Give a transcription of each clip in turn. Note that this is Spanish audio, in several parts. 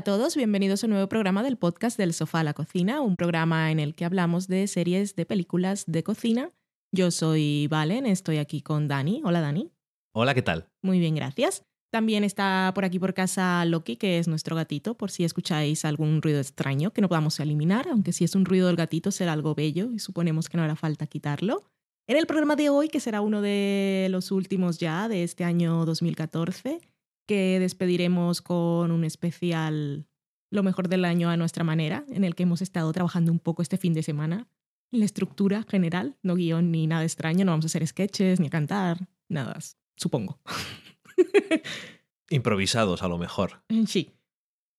Hola a todos, bienvenidos a un nuevo programa del podcast del sofá a la cocina, un programa en el que hablamos de series de películas de cocina. Yo soy Valen, estoy aquí con Dani. Hola Dani. Hola, ¿qué tal? Muy bien, gracias. También está por aquí por casa Loki, que es nuestro gatito, por si escucháis algún ruido extraño que no podamos eliminar, aunque si es un ruido del gatito será algo bello y suponemos que no hará falta quitarlo. En el programa de hoy, que será uno de los últimos ya de este año 2014, que despediremos con un especial Lo mejor del año a nuestra manera, en el que hemos estado trabajando un poco este fin de semana. La estructura general, no guion ni nada extraño, no vamos a hacer sketches ni a cantar, nada, supongo. Improvisados a lo mejor. Sí.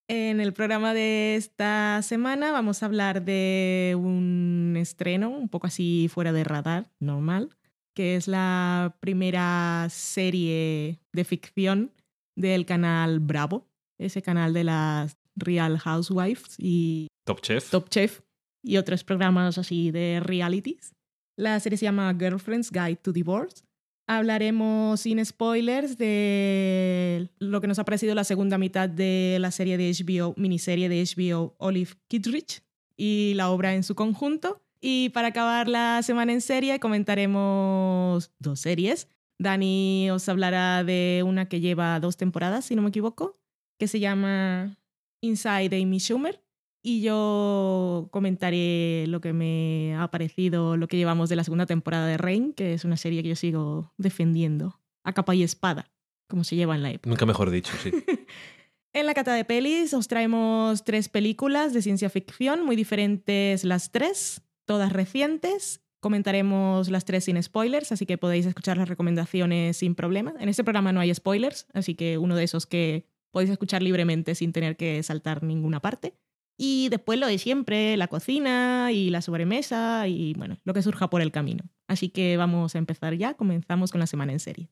En el programa de esta semana vamos a hablar de un estreno un poco así fuera de radar, normal, que es la primera serie de ficción del canal Bravo, ese canal de las Real Housewives y Top Chef. Top Chef y otros programas así de realities. La serie se llama Girlfriend's Guide to Divorce. Hablaremos sin spoilers de lo que nos ha parecido la segunda mitad de la serie de HBO, miniserie de HBO Olive Kitteridge y la obra en su conjunto. Y para acabar la semana en serie comentaremos dos series. Dani os hablará de una que lleva dos temporadas, si no me equivoco, que se llama Inside Amy Schumer. Y yo comentaré lo que me ha parecido, lo que llevamos de la segunda temporada de Rain, que es una serie que yo sigo defendiendo a capa y espada, como se lleva en la época. Nunca mejor dicho, sí. en la cata de pelis os traemos tres películas de ciencia ficción, muy diferentes las tres, todas recientes. Comentaremos las tres sin spoilers, así que podéis escuchar las recomendaciones sin problema. En este programa no hay spoilers, así que uno de esos que podéis escuchar libremente sin tener que saltar ninguna parte. Y después lo de siempre, la cocina y la sobremesa y bueno, lo que surja por el camino. Así que vamos a empezar ya, comenzamos con la semana en serie.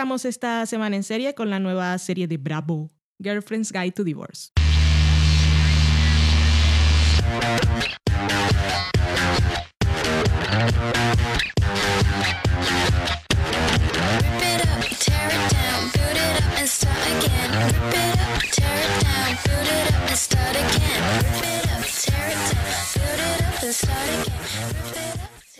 Esta semana en serie con la nueva serie de Bravo, Girlfriend's Guide to Divorce.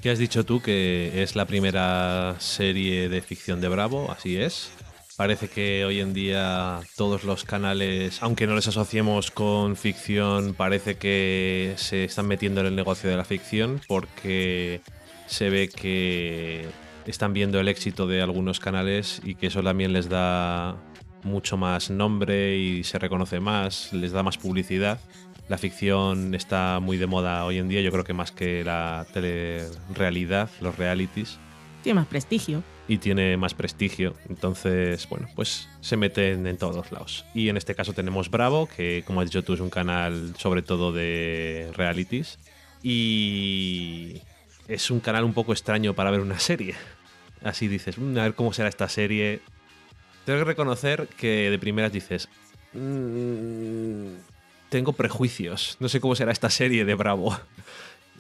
¿Qué has dicho tú que es la primera serie de ficción de Bravo? Así es. Parece que hoy en día todos los canales, aunque no les asociemos con ficción, parece que se están metiendo en el negocio de la ficción porque se ve que están viendo el éxito de algunos canales y que eso también les da mucho más nombre y se reconoce más, les da más publicidad la ficción está muy de moda hoy en día, yo creo que más que la telerrealidad, los realities. Tiene más prestigio. Y tiene más prestigio, entonces, bueno, pues se meten en todos lados. Y en este caso tenemos Bravo, que como has dicho tú es un canal sobre todo de realities. Y es un canal un poco extraño para ver una serie. Así dices, mm, a ver cómo será esta serie. Tengo que reconocer que de primeras dices, mmm, tengo prejuicios. No sé cómo será esta serie de Bravo.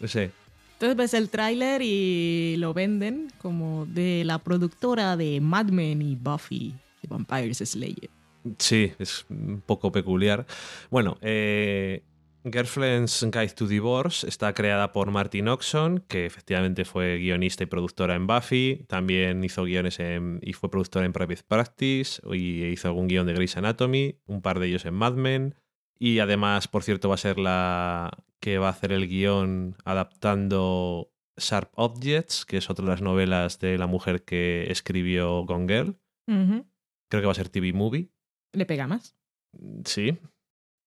No sé. Entonces ves el tráiler y lo venden como de la productora de Mad Men y Buffy de Vampires Slayer. Sí, es un poco peculiar. Bueno, eh, Girlfriend's Guide to Divorce está creada por Martin Oxon, que efectivamente fue guionista y productora en Buffy. También hizo guiones y fue productora en Private Practice y hizo algún guion de Grey's Anatomy, un par de ellos en Mad Men. Y además, por cierto, va a ser la que va a hacer el guion adaptando Sharp Objects, que es otra de las novelas de la mujer que escribió Gone Girl. Creo que va a ser TV Movie. ¿Le pega más? Sí.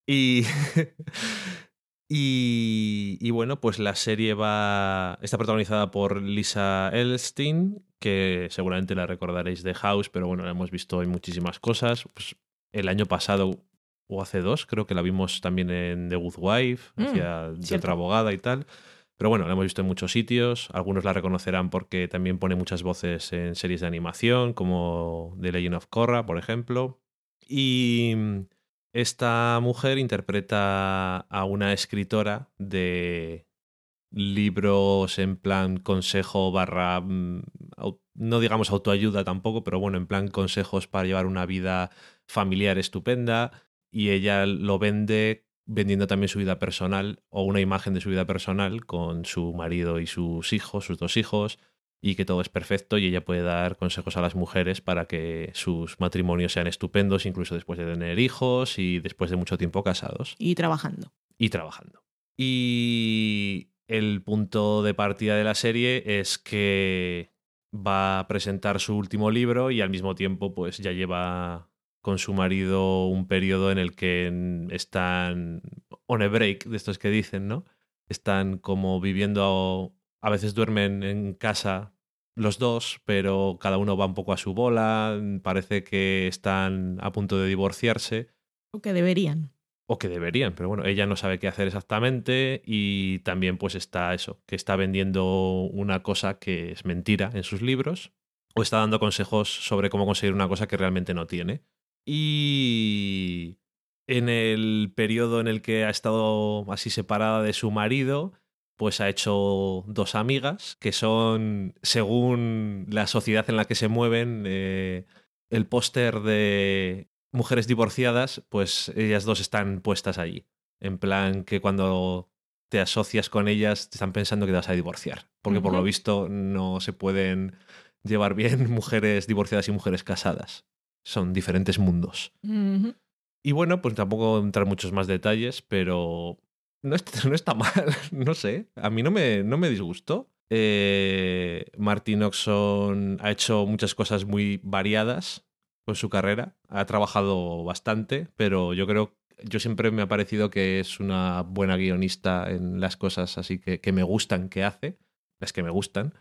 Y, y, y, bueno, pues la serie va. Está protagonizada por Lisa Elstein, que seguramente la recordaréis de House, pero bueno, la hemos visto en muchísimas cosas. Pues el año pasado o hace dos, creo que la vimos también en The Good Wife, mm, de otra abogada y tal. Pero bueno, la hemos visto en muchos sitios. Algunos la reconocerán porque también pone muchas voces en series de animación, como The Legend of Korra, por ejemplo. Y esta mujer interpreta a una escritora de libros en plan consejo barra, mm, no digamos autoayuda tampoco, pero bueno, en plan consejos para llevar una vida familiar estupenda y ella lo vende vendiendo también su vida personal o una imagen de su vida personal con su marido y sus hijos, sus dos hijos, y que todo es perfecto y ella puede dar consejos a las mujeres para que sus matrimonios sean estupendos, incluso después de tener hijos y después de mucho tiempo casados. Y trabajando. Y trabajando. Y el punto de partida de la serie es que va a presentar su último libro y al mismo tiempo pues ya lleva con su marido un periodo en el que están on a break, de estos que dicen, ¿no? Están como viviendo, a veces duermen en casa los dos, pero cada uno va un poco a su bola, parece que están a punto de divorciarse. O que deberían. O que deberían, pero bueno, ella no sabe qué hacer exactamente y también pues está eso, que está vendiendo una cosa que es mentira en sus libros o está dando consejos sobre cómo conseguir una cosa que realmente no tiene. Y en el periodo en el que ha estado así separada de su marido, pues ha hecho dos amigas que son, según la sociedad en la que se mueven, eh, el póster de mujeres divorciadas, pues ellas dos están puestas allí. En plan que cuando te asocias con ellas te están pensando que te vas a divorciar. Porque por lo visto no se pueden llevar bien mujeres divorciadas y mujeres casadas son diferentes mundos. Y bueno, pues tampoco entrar muchos más detalles, pero no, no está mal, no sé. A mí no me, no me disgustó. Eh, Martin Oxon ha hecho muchas cosas muy variadas con su carrera. Ha trabajado bastante, pero yo creo, yo siempre me ha parecido que es una buena guionista en las cosas así que, que me gustan que hace, las que me gustan.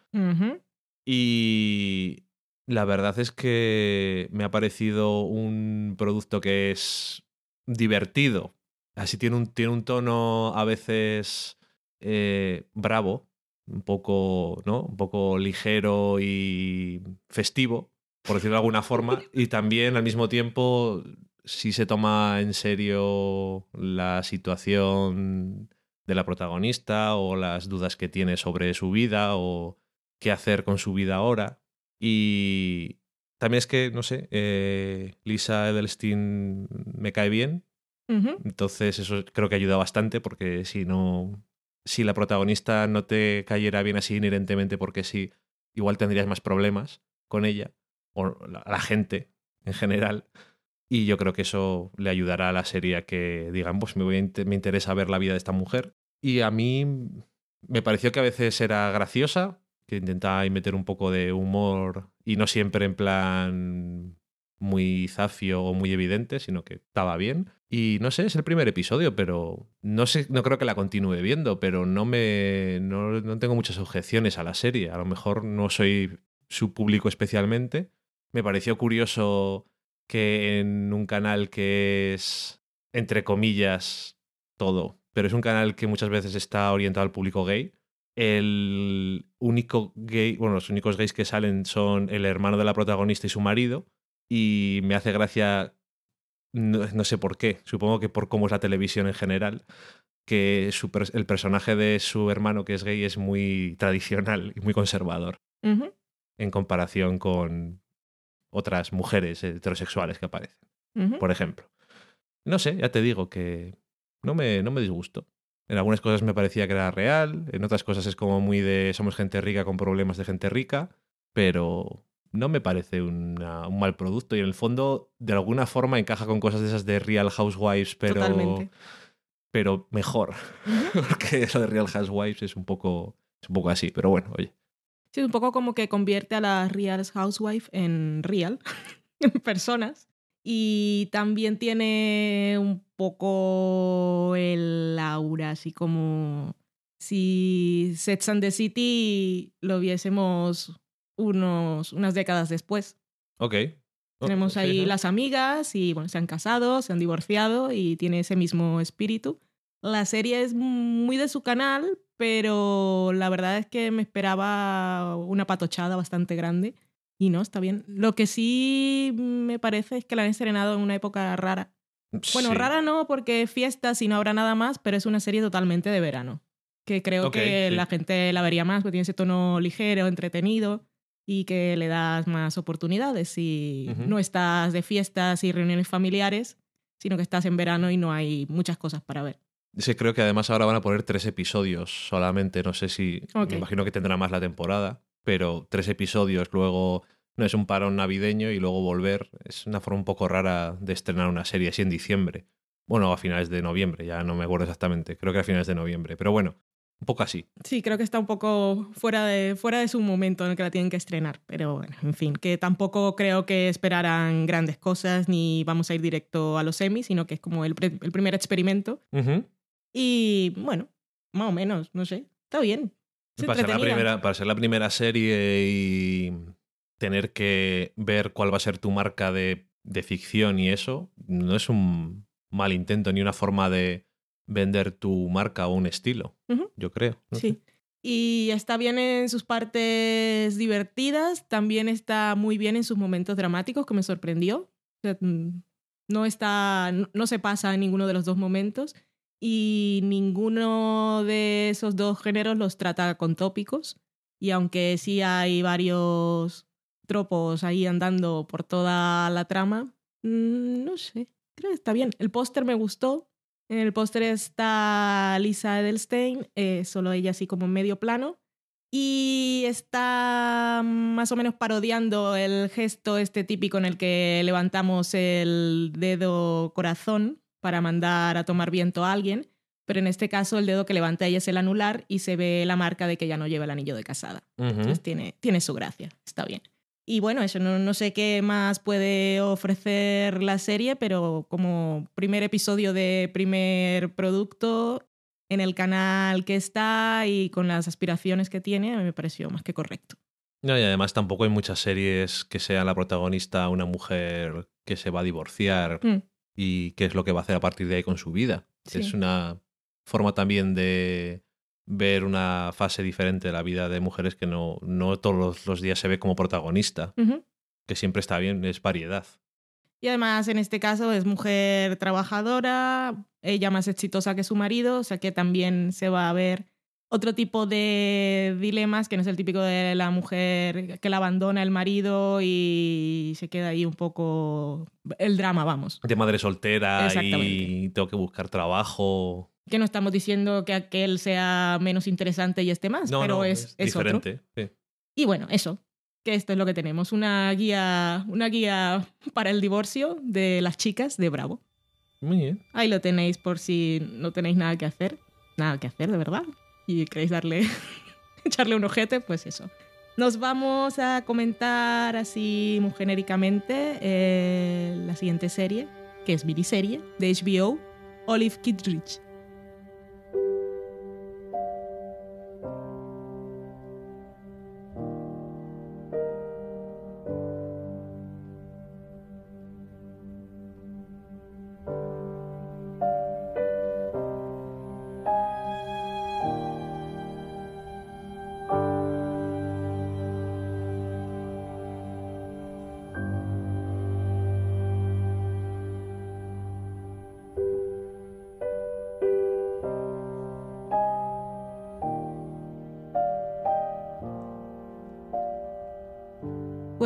Y la verdad es que me ha parecido un producto que es divertido. Así tiene un, tiene un tono a veces eh, bravo, un poco, ¿no? Un poco ligero y festivo, por decirlo de alguna forma. Y también al mismo tiempo, si se toma en serio la situación de la protagonista o las dudas que tiene sobre su vida o qué hacer con su vida ahora. Y también es que, no sé, eh, Lisa Edelstein me cae bien. Entonces eso creo que ayuda bastante porque si no, si la protagonista no te cayera bien así inherentemente porque sí, igual tendrías más problemas con ella o la, la gente en general. Y yo creo que eso le ayudará a la serie a que digan, pues me, voy me interesa ver la vida de esta mujer. Y a mí me pareció que a veces era graciosa, que intentaba meter un poco de humor y no siempre en plan muy zafio o muy evidente, sino que estaba bien. Y no sé, es el primer episodio, pero no sé, no creo que la continúe viendo, pero no me no, no tengo muchas objeciones a la serie. A lo mejor no soy su público especialmente. Me pareció curioso que en un canal que es entre comillas todo, pero es un canal que muchas veces está orientado al público gay, el único gay, bueno, los únicos gays que salen son el hermano de la protagonista y su marido. Y me hace gracia, no, sé por qué, supongo que por cómo es la televisión en general, que el personaje de su hermano que es gay es muy tradicional y muy conservador en comparación con otras mujeres heterosexuales que aparecen, por ejemplo. No sé, ya te digo que no me, no me disgustó. En algunas cosas me parecía que era real, en otras cosas es como muy de somos gente rica con problemas de gente rica, pero no me parece un mal producto y en el fondo de alguna forma encaja con cosas de esas de Real Housewives, pero, pero mejor, porque eso de Real Housewives es un, poco, es un poco así, pero bueno, oye. Sí, es un poco como que convierte a las Real Housewives en real, en personas. Y también tiene un poco el aura, así como si Sex and the City lo viésemos unos, unas décadas después. Ok. Tenemos ahí las amigas y bueno, se han casado, se han divorciado y tiene ese mismo espíritu. La serie es muy de su canal, pero la verdad es que me esperaba una patochada bastante grande y no, está bien. Lo que sí me parece es que la han estrenado en una época rara. Bueno, Sí. rara no porque es fiesta y no habrá nada más, pero es una serie totalmente de verano. Que creo que sí. la gente la vería más porque tiene ese tono ligero, entretenido y que le das más oportunidades si no estás de fiestas y reuniones familiares, sino que estás en verano y no hay muchas cosas para ver. Sí, creo que además ahora van a poner tres episodios solamente. No sé si. Me imagino que tendrá más la temporada, pero tres episodios, luego no es un parón navideño y luego volver. Es una forma un poco rara de estrenar una serie así en diciembre. Bueno, a finales de noviembre, ya no me acuerdo exactamente. Creo que a finales de noviembre. Pero bueno, un poco así. Sí, creo que está un poco fuera de, fuera de su momento en el que la tienen que estrenar. Pero bueno, en fin, que tampoco creo que esperaran grandes cosas ni vamos a ir directo a los semis, sino que es como el, pre- el primer experimento. Ujú. Y bueno, más o menos, no sé. Está bien. Para ser, la primera, para ser la primera serie y tener que ver cuál va a ser tu marca de, de ficción y eso, no es un mal intento ni una forma de vender tu marca o un estilo, yo creo. no. Sí. Y está bien en sus partes divertidas, también está muy bien en sus momentos dramáticos, que me sorprendió. O sea, mm, no está, no se pasa en ninguno de los dos momentos y ninguno de esos dos géneros los trata con tópicos. Y aunque sí hay varios tropos ahí andando por toda la trama, mm, no sé, creo que está bien. El póster me gustó, en el póster está Lisa Edelstein, eh, solo ella así como en medio plano. Y está más o menos parodiando el gesto este típico en el que levantamos el dedo corazón para mandar a tomar viento a alguien. Pero en este caso el dedo que levanta ella es el anular y se ve la marca de que ya no lleva el anillo de casada. Ujú. Entonces tiene, tiene su gracia, está bien. Y bueno, eso no, no sé qué más puede ofrecer la serie, pero como primer episodio de primer producto en el canal que está y con las aspiraciones que tiene, a mí me pareció más que correcto. No, y además tampoco hay muchas series que sea la protagonista una mujer que se va a divorciar Mm, y qué es lo que va a hacer a partir de ahí con su vida. Sí. Es una forma también de ver una fase diferente de la vida de mujeres que no, no todos los, días se ve como protagonista, que siempre está bien, es variedad. Y además en este caso es mujer trabajadora, ella más exitosa que su marido, o sea que también se va a ver otro tipo de dilemas que no es el típico de la mujer que la abandona el marido y se queda ahí un poco el drama, vamos. De madre soltera y tengo que buscar trabajo. Que no estamos diciendo que aquel sea menos interesante y esté más, No, pero no, es, es otro. diferente. sí. Y bueno, eso, que esto es lo que tenemos, una guía, una guía para el divorcio de las chicas de Bravo. Muy bien. Ahí lo tenéis por si no tenéis nada que hacer. Nada que hacer, de verdad. Y queréis darle, echarle un ojete, pues eso. Nos vamos a comentar así muy genéricamente eh, la siguiente serie, que es miniserie de HBO, Olive Kitteridge.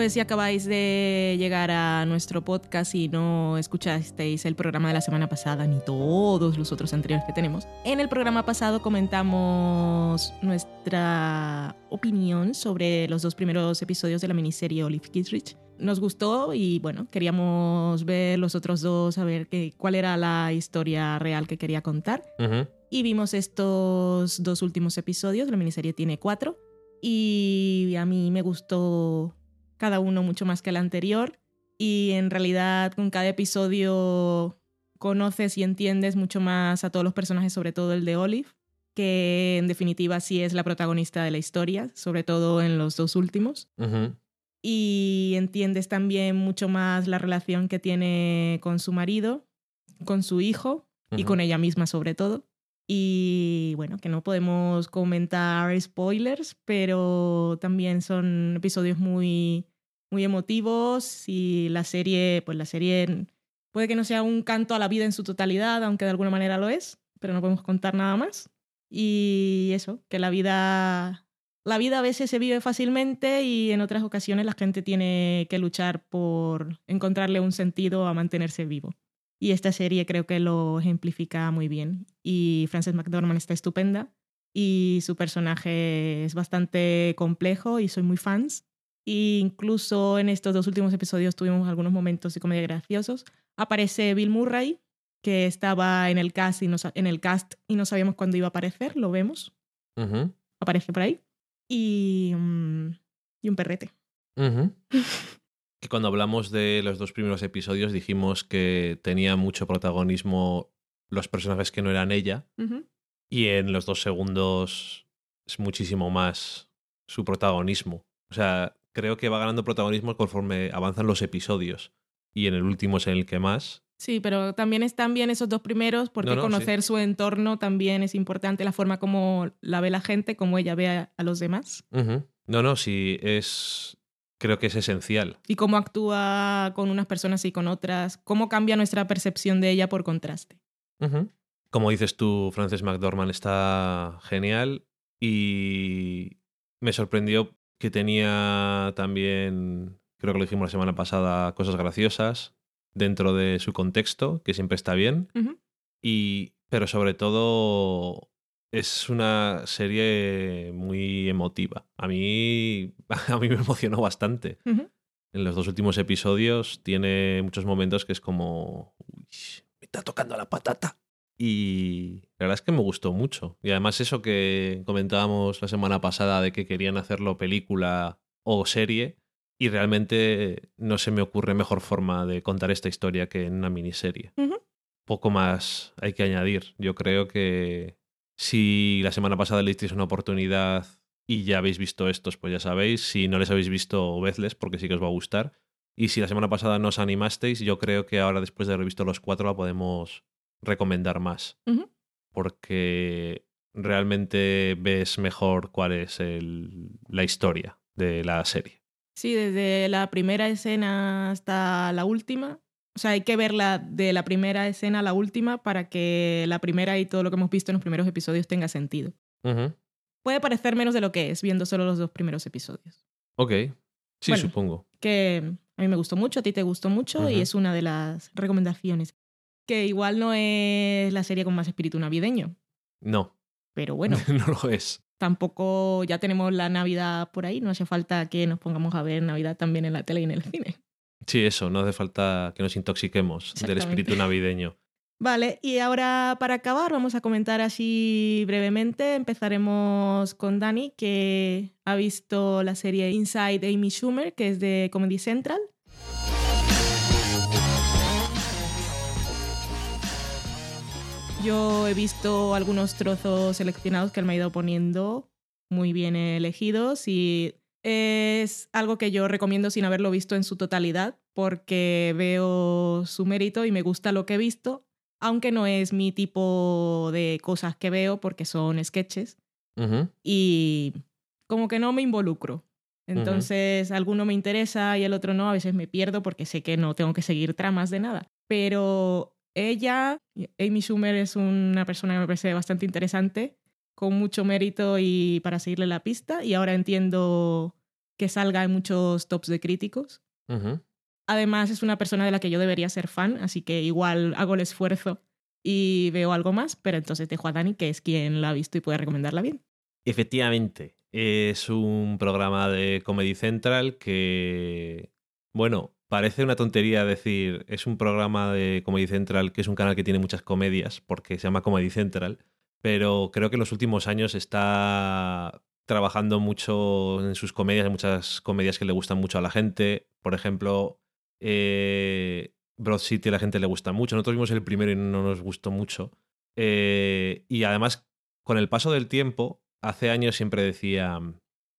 Pues si acabáis de llegar a nuestro podcast y no escuchasteis el programa de la semana pasada ni todos los otros anteriores que tenemos, en el programa pasado comentamos nuestra opinión sobre los dos primeros episodios de la miniserie Olive Kitteridge. Nos gustó y bueno, queríamos ver los otros dos, a ver qué, cuál era la historia real que quería contar. Ujú. Y vimos estos dos últimos episodios, la miniserie tiene cuatro, y a mí me gustó cada uno mucho más que el anterior, y en realidad con cada episodio conoces y entiendes mucho más a todos los personajes, sobre todo el de Olive, que en definitiva sí es la protagonista de la historia, sobre todo en los dos últimos. Y entiendes también mucho más la relación que tiene con su marido, con su hijo y con ella misma sobre todo. Y bueno, que no podemos comentar spoilers, pero también son episodios muy, muy emotivos y la serie, pues la serie puede que no sea un canto a la vida en su totalidad, aunque de alguna manera lo es, pero no podemos contar nada más. Y eso, que la vida la vida a veces se vive fácilmente y en otras ocasiones la gente tiene que luchar por encontrarle un sentido a mantenerse vivo. Y esta serie creo que lo ejemplifica muy bien. Y Frances McDormand está estupenda y su personaje es bastante complejo y soy muy fans. E incluso en estos dos últimos episodios tuvimos algunos momentos de comedia graciosos. Aparece Bill Murray, que estaba en el cast y no, en el cast y no sabíamos cuándo iba a aparecer, lo vemos. Aparece por ahí y, mm, y un perrete. que cuando hablamos de los dos primeros episodios dijimos que tenía mucho protagonismo los personajes que no eran ella. Y en los dos segundos es muchísimo más su protagonismo. O sea, creo que va ganando protagonismo conforme avanzan los episodios. Y en el último es en el que más. Sí, pero también están bien esos dos primeros porque conocer su entorno también es importante, la forma como la ve la gente, como ella ve a, los demás. No, no, sí, es... Creo que es esencial. Y cómo actúa con unas personas y con otras, cómo cambia nuestra percepción de ella por contraste. Como dices tú, Frances McDormand está genial y me sorprendió que tenía también, creo que lo dijimos la semana pasada, cosas graciosas dentro de su contexto, que siempre está bien. Y, pero sobre todo es una serie muy emotiva. A mí, a mí me emocionó bastante. En los dos últimos episodios tiene muchos momentos que es como, Uy, está tocando la patata. Y la verdad es que me gustó mucho. Y además eso que comentábamos la semana pasada de que querían hacerlo película o serie, y realmente no se me ocurre mejor forma de contar esta historia que en una miniserie. Poco más hay que añadir. Yo creo que si la semana pasada le disteis una oportunidad y ya habéis visto estos, pues ya sabéis. Si no les habéis visto, vedles, porque sí que os va a gustar. Y si la semana pasada no os animasteis, yo creo que ahora, después de haber visto los cuatro, la podemos recomendar más. Porque realmente ves mejor cuál es la historia de la serie. Sí, desde la primera escena hasta la última. O sea, hay que verla de la primera escena a la última para que la primera y todo lo que hemos visto en los primeros episodios tenga sentido. Puede parecer menos de lo que es viendo solo los dos primeros episodios. Ok, sí, supongo. Que a mí me gustó mucho, a ti te gustó mucho y es una de las recomendaciones. Que igual no es la serie con más espíritu navideño. No. Pero bueno. no lo es tampoco ya tenemos la Navidad por ahí, no hace falta que nos pongamos a ver Navidad también en la tele y en el cine. Sí, eso, no hace falta que nos intoxiquemos del espíritu navideño. Vale, y ahora para acabar vamos a comentar así brevemente. Empezaremos con Dani, que ha visto la serie Inside Amy Schumer, que es de Comedy Central. Yo he visto algunos trozos seleccionados que él me ha ido poniendo muy bien elegidos y es algo que yo recomiendo sin haberlo visto en su totalidad porque veo su mérito y me gusta lo que he visto, aunque no es mi tipo de cosas que veo porque son sketches y como que no me involucro. Entonces, alguno me interesa y el otro no, a veces me pierdo porque sé que no tengo que seguir tramas de nada. Pero ella, Amy Schumer, es una persona que me parece bastante interesante, con mucho mérito y para seguirle la pista. Y ahora entiendo que salga en muchos tops de críticos. Además, es una persona de la que yo debería ser fan, así que igual hago el esfuerzo y veo algo más, pero entonces dejo a Dani, que es quien la ha visto y puede recomendarla bien. Efectivamente, es un programa de Comedy Central que, bueno, Parece una tontería decir, es un programa de Comedy Central, que es un canal que tiene muchas comedias, porque se llama Comedy Central, pero creo que en los últimos años está trabajando mucho en sus comedias, en muchas comedias que le gustan mucho a la gente. Por ejemplo, eh, Broad City a la gente le gusta mucho. Nosotros vimos el primero y no nos gustó mucho. Eh, y además, con el paso del tiempo, hace años siempre decía,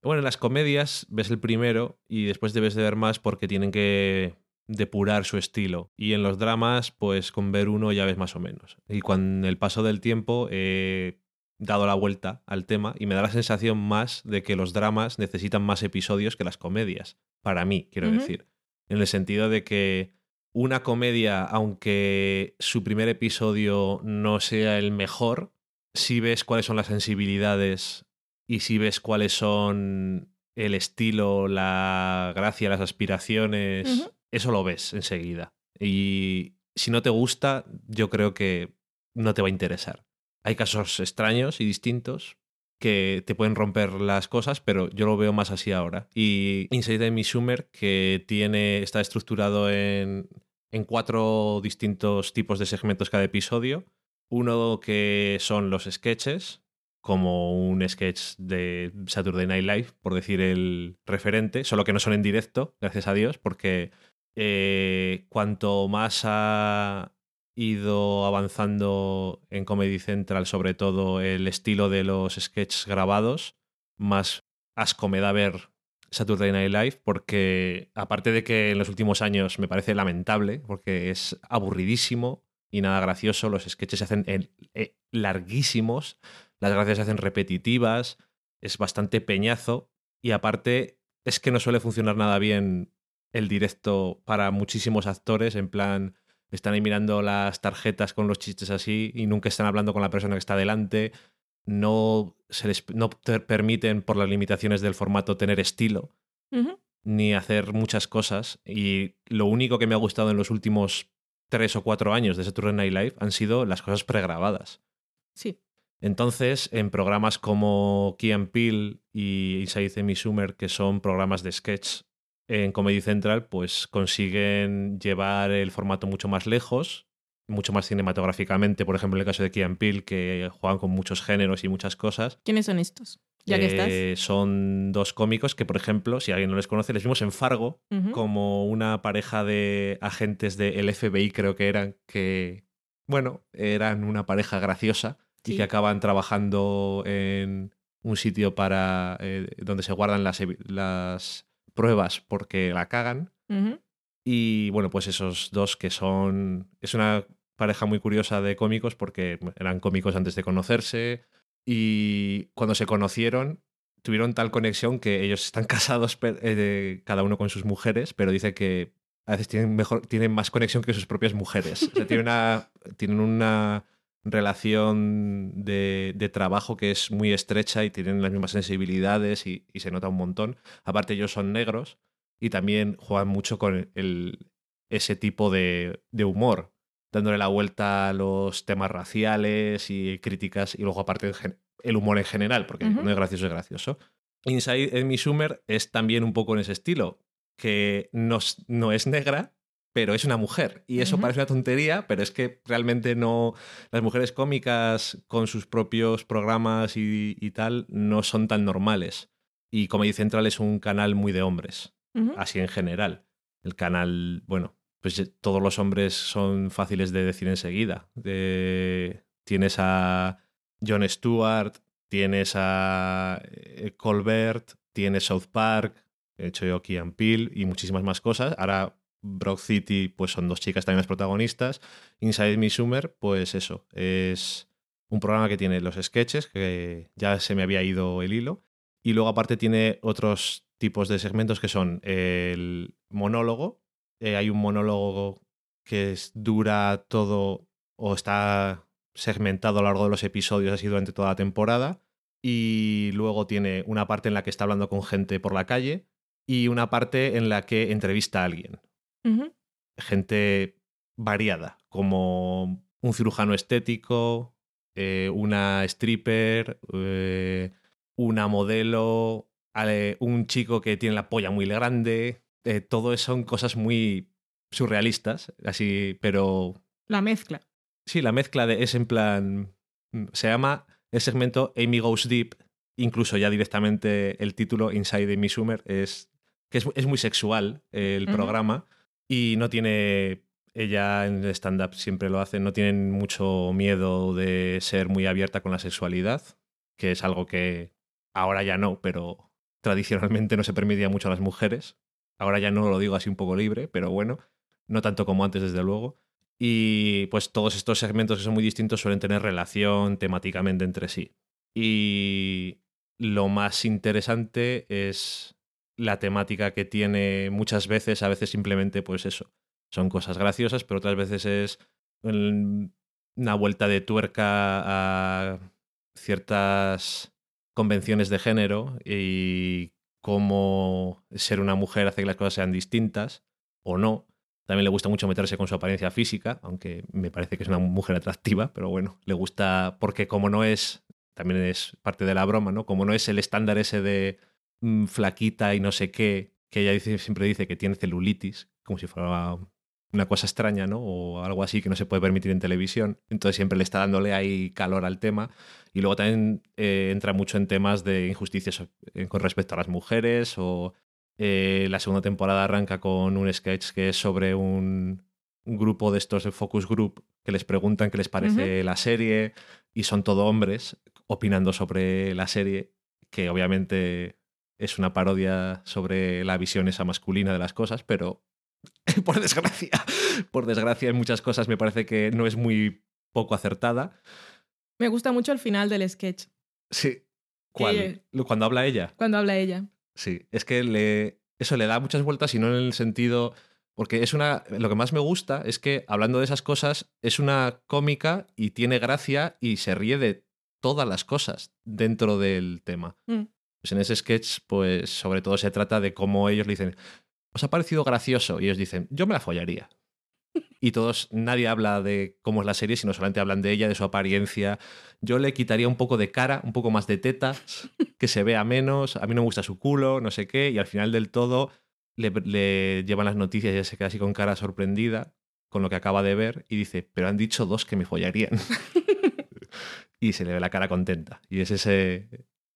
bueno, en las comedias ves el primero y después debes de ver más porque tienen que depurar su estilo. Y en los dramas, pues con ver uno ya ves más o menos. Y con el paso del tiempo he dado la vuelta al tema y me da la sensación más de que los dramas necesitan más episodios que las comedias. Para mí, quiero decir. En el sentido de que una comedia, aunque su primer episodio no sea el mejor, si ves cuáles son las sensibilidades y si ves cuáles son el estilo, la gracia, las aspiraciones, eso lo ves enseguida. Y si no te gusta, yo creo que no te va a interesar. Hay casos extraños y distintos que te pueden romper las cosas, pero yo lo veo más así ahora. Y Inside Amy Summer, que tiene, está estructurado en, en cuatro distintos tipos de segmentos cada episodio. Uno que son los sketches, como un sketch de Saturday Night Live, por decir el referente, solo que no son en directo, gracias a Dios, porque eh, cuanto más ha ido avanzando en Comedy Central, sobre todo el estilo de los sketches grabados, más asco me da ver Saturday Night Live, porque aparte de que en los últimos años me parece lamentable, porque es aburridísimo y nada gracioso, los sketches se hacen eh, larguísimos, las gracias se hacen repetitivas, es bastante peñazo y aparte es que no suele funcionar nada bien el directo para muchísimos actores, en plan, están ahí mirando las tarjetas con los chistes así y nunca están hablando con la persona que está delante, no, se les, no te permiten por las limitaciones del formato tener estilo. ni hacer muchas cosas. Y lo único que me ha gustado en los últimos tres o cuatro años de Saturday Night Live han sido las cosas pregrabadas. Sí. Entonces, en programas como Key and Peele y Inside Summer, que son programas de sketch en Comedy Central, pues consiguen llevar el formato mucho más lejos, mucho más cinematográficamente. Por ejemplo, en el caso de Key and Peele, que juegan con muchos géneros y muchas cosas. ¿Quiénes son estos? Ya que estás. Eh, son dos cómicos que, por ejemplo, si alguien no les conoce, les vimos en Fargo como una pareja de agentes del FBI, creo que eran, que, bueno, eran una pareja graciosa y que acaban trabajando en un sitio para eh, donde se guardan las, las, pruebas porque la cagan. Y bueno, pues esos dos que son... Es una pareja muy curiosa de cómicos porque eran cómicos antes de conocerse y cuando se conocieron tuvieron tal conexión que ellos están casados eh, cada uno con sus mujeres, pero dice que a veces tienen, mejor, tienen más conexión que sus propias mujeres. tienen, una, tienen una relación de, de, trabajo que es muy estrecha y tienen las mismas sensibilidades y, y, se nota un montón. Aparte ellos son negros y también juegan mucho con el, ese tipo de, de humor dándole la vuelta a los temas raciales y críticas y luego aparte el humor en general, porque no es gracioso, es gracioso. Inside Amy Summer es también un poco en ese estilo, que no, no es negra, pero es una mujer. Y eso parece una tontería, pero es que realmente no. Las mujeres cómicas con sus propios programas y, y tal no son tan normales. Y Comedy Central es un canal muy de hombres, así en general. El canal, bueno, pues eh, todos los hombres son fáciles de decir enseguida. tienes a Jon Stewart, tienes a eh, Colbert, tienes South Park, he hecho yo Key and Peele y muchísimas más cosas. Ahora Brock City, pues son dos chicas también las protagonistas. Inside Me Summer, pues eso, es un programa que tiene los sketches, que ya se me había ido el hilo. Y luego aparte tiene otros tipos de segmentos que son el monólogo, eh, hay un monólogo que dura todo o está segmentado a lo largo de los episodios así durante toda la temporada. Y luego tiene una parte en la que está hablando con gente por la calle y una parte en la que entrevista a alguien. Gente variada, como un cirujano estético, eh, una stripper, eh, una modelo, un chico que tiene la polla muy grande, eh, todo eso son cosas muy surrealistas, así, pero... La mezcla. Sí, la mezcla de, es en plan... Mm, se llama el segmento Amy Goes Deep, incluso ya directamente el título Inside Amy Summer es que es, muy sexual el programa y no tiene ella en el stand-up siempre lo hace, no tienen mucho miedo de ser muy abierta con la sexualidad, que es algo que ahora ya no, pero tradicionalmente no se permitía mucho a las mujeres ahora ya no lo digo así un poco libre, pero bueno. no tanto como antes, desde luego. Y pues todos estos segmentos que son muy distintos suelen tener relación temáticamente entre sí. Y lo más interesante es la temática que tiene muchas veces, a veces simplemente pues eso, son cosas graciosas, pero otras veces es una vuelta de tuerca a ciertas convenciones de género y cómo ser una mujer hace que las cosas sean distintas o no. También le gusta mucho meterse con su apariencia física, aunque me parece que es una mujer atractiva, pero bueno, le gusta porque como no es, también es parte de la broma, ¿no? Como no es el estándar ese de mm, flaquita y no sé qué, que ella dice, siempre dice que tiene celulitis, como si fuera una cosa extraña, ¿no? O algo así que no se puede permitir en televisión. Entonces siempre le está dándole ahí calor al tema. Y luego también eh, entra mucho en temas de injusticias eh, con respecto a las mujeres o eh, la segunda temporada arranca con un sketch que es sobre un, grupo de estos de focus group que les preguntan qué les parece la serie y son todo hombres opinando sobre la serie, que obviamente es una parodia sobre la visión esa masculina de las cosas, pero por desgracia, por desgracia en muchas cosas me parece que no es muy poco acertada. Me gusta mucho el final del sketch. Sí. ¿Cuál? Cuando habla ella. Cuando habla ella. Sí, es que le, eso le da muchas vueltas y no en el sentido... Porque es una... Lo que más me gusta es que, hablando de esas cosas, es una cómica y tiene gracia y se ríe de todas las cosas dentro del tema. Mm. Pues en ese sketch, pues sobre todo se trata de cómo ellos le dicen, ¿os ha parecido gracioso? Y ellos dicen, yo me la follaría y todos, nadie habla de cómo es la serie, sino solamente hablan de ella, de su apariencia. Yo le quitaría un poco de cara, un poco más de tetas, que se vea menos, a mí no me gusta su culo, no sé qué, y al final del todo le, llevan las noticias y ella se queda así con cara sorprendida con lo que acaba de ver y dice, pero han dicho dos que me follarían. y se le ve la cara contenta. Y es ese,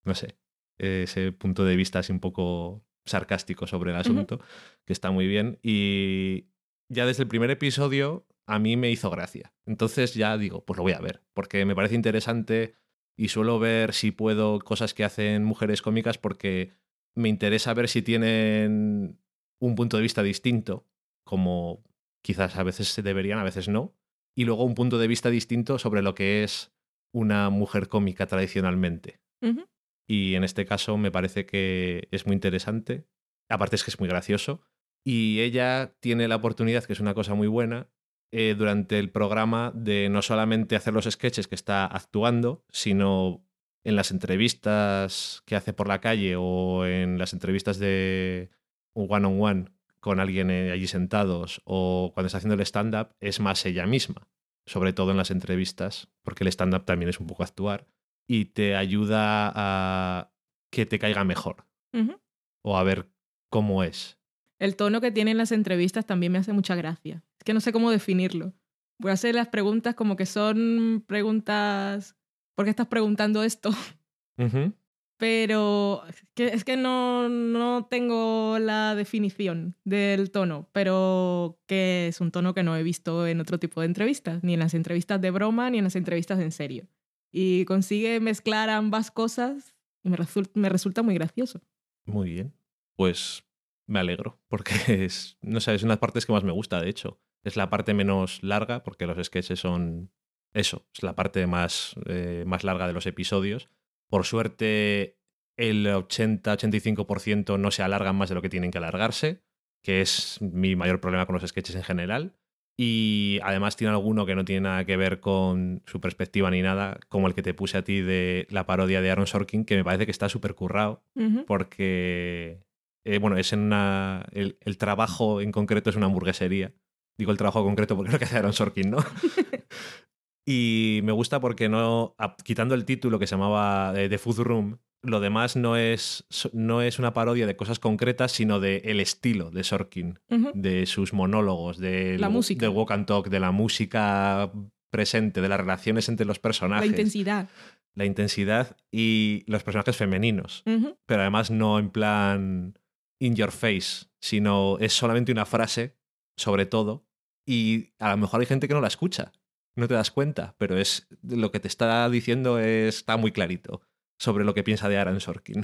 no sé, ese punto de vista así un poco sarcástico sobre el asunto, que está muy bien. Y ya desde el primer episodio a mí me hizo gracia. Entonces ya digo, pues lo voy a ver, porque me parece interesante y suelo ver si puedo cosas que hacen mujeres cómicas porque me interesa ver si tienen un punto de vista distinto, como quizás a veces se deberían, a veces no, y luego un punto de vista distinto sobre lo que es una mujer cómica tradicionalmente. Y en este caso me parece que es muy interesante. Aparte es que es muy gracioso y ella tiene la oportunidad, que es una cosa muy buena, eh, durante el programa de no solamente hacer los sketches que está actuando, sino en las entrevistas que hace por la calle o en las entrevistas de one on one con alguien eh, allí sentados o cuando está haciendo el stand-up, es más ella misma, sobre todo en las entrevistas, porque el stand-up también es un poco actuar y te ayuda a que te caiga mejor o a ver cómo es. El tono que tienen las entrevistas también me hace mucha gracia. Es que no sé cómo definirlo. Voy a hacer las preguntas como que son preguntas. ¿Por qué estás preguntando esto? Pero es que, es que no, no tengo la definición del tono, pero que es un tono que no he visto en otro tipo de entrevistas, ni en las entrevistas de broma, ni en las entrevistas en serio. Y consigue mezclar ambas cosas y me, me resulta muy gracioso. Muy bien. Pues me alegro, porque es, no sé, es una de las partes que más me gusta, de hecho. Es la parte menos larga, porque los sketches son eso, es la parte más, eh, más larga de los episodios. Por suerte, el 80-85% no se alargan más de lo que tienen que alargarse, que es mi mayor problema con los sketches en general. Y además tiene alguno que no tiene nada que ver con su perspectiva ni nada, como el que te puse a ti de la parodia de Aaron Sorkin, que me parece que está súper currado, porque eh, bueno, es en una. El, trabajo en concreto es una hamburguesería. Digo el trabajo concreto porque es lo que hace Aaron Sorkin, ¿no? y me gusta porque no. Quitando el título que se llamaba eh, The Food Room, lo demás no es, no es una parodia de cosas concretas, sino de el estilo de Sorkin, de sus monólogos, de la música. walk and talk, de la música presente, de las relaciones entre los personajes. La intensidad. La intensidad y los personajes femeninos. Pero además no en plan in your face, sino es solamente una frase, sobre todo, y a lo mejor hay gente que no la escucha, no te das cuenta, pero es lo que te está diciendo está muy clarito sobre lo que piensa de Aaron Sorkin.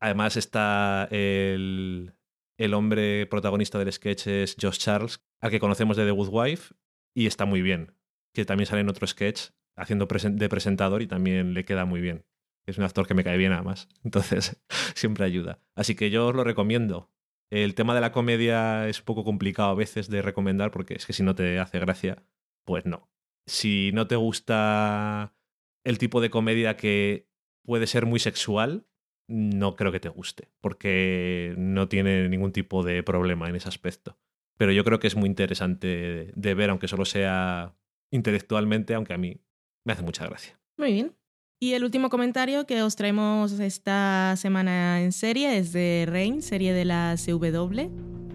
Además está el, El hombre protagonista del sketch es Josh Charles, al que conocemos de The Good Wife, y está muy bien. Que también sale en otro sketch haciendo de presentador y también le queda muy bien. Es un actor que me cae bien además, entonces siempre ayuda. Así que yo os lo recomiendo. El tema de la comedia es un poco complicado a veces de recomendar porque es que si no te hace gracia, pues no. Si no te gusta el tipo de comedia que puede ser muy sexual, no creo que te guste, porque no tiene ningún tipo de problema en ese aspecto. Pero yo creo que es muy interesante de ver, aunque solo sea intelectualmente, aunque a mí me hace mucha gracia. Muy bien. Y el último comentario que os traemos esta semana en serie es de Rain, serie de la CW.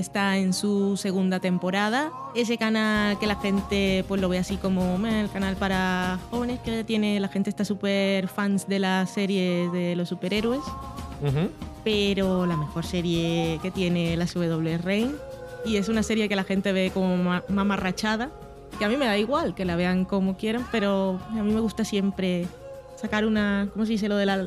Está en su segunda temporada. Ese canal que la gente pues lo ve así como el canal para jóvenes que tiene la gente está súper fans de la serie de los superhéroes. Pero la mejor serie que tiene la es Rain y es una serie que la gente ve como mamarrachada, que a mí me da igual que la vean como quieran, pero a mí me gusta siempre sacar una, ¿cómo se dice lo de la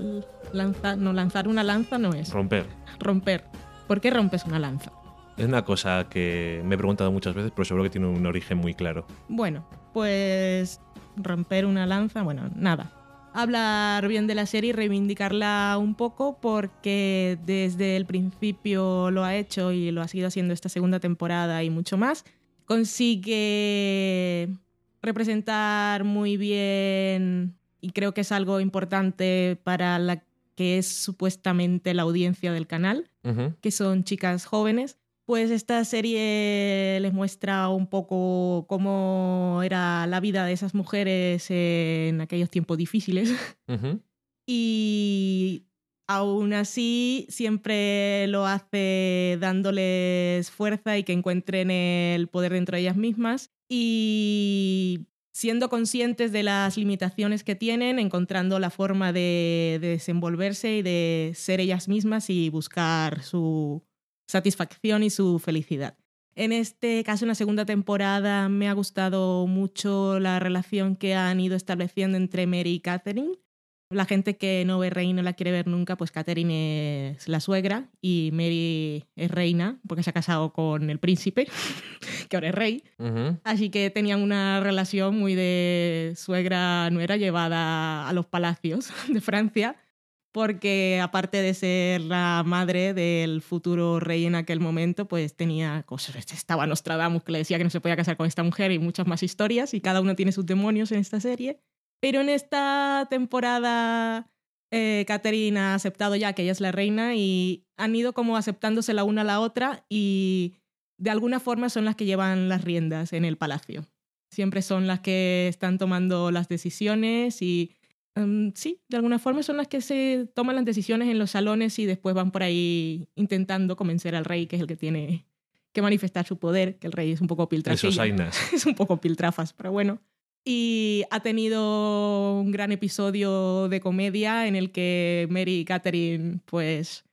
lanza? No, lanzar una lanza no es. Romper. Romper. ¿Por qué rompes una lanza? Es una cosa que me he preguntado muchas veces, pero seguro que tiene un origen muy claro. Bueno, pues romper una lanza, bueno, nada. Hablar bien de la serie y reivindicarla un poco porque desde el principio lo ha hecho y lo ha seguido haciendo esta segunda temporada y mucho más. Consigue representar muy bien y creo que es algo importante para la que es supuestamente la audiencia del canal, que son chicas jóvenes pues esta serie les muestra un poco cómo era la vida de esas mujeres en aquellos tiempos difíciles. Y aún así siempre lo hace dándoles fuerza y que encuentren el poder dentro de ellas mismas y siendo conscientes de las limitaciones que tienen, encontrando la forma de desenvolverse y de ser ellas mismas y buscar su, satisfacción y su felicidad. En este caso, en la segunda temporada, me ha gustado mucho la relación que han ido estableciendo entre Mary y Catherine. La gente que no ve Rey y no la quiere ver nunca, pues Catherine es la suegra y Mary es reina porque se ha casado con el príncipe, que ahora es rey. Así que tenían una relación muy de suegra-nuera llevada a los palacios de Francia porque aparte de ser la madre del futuro rey en aquel momento, pues tenía cosas. Estaba Nostradamus que le decía que no se podía casar con esta mujer y muchas más historias, y cada uno tiene sus demonios en esta serie. Pero en esta temporada, eh, ha aceptado ya que ella es la reina y han ido como aceptándose la una a la otra y de alguna forma son las que llevan las riendas en el palacio. Siempre son las que están tomando las decisiones y Em, sí, de alguna forma son las que se toman las decisiones en los salones y después van por ahí intentando convencer al rey, que es el que tiene que manifestar su poder, que el rey es un poco piltrafas. es un poco piltrafas, pero bueno. Y ha tenido un gran episodio de comedia en el que Mary y Catherine pues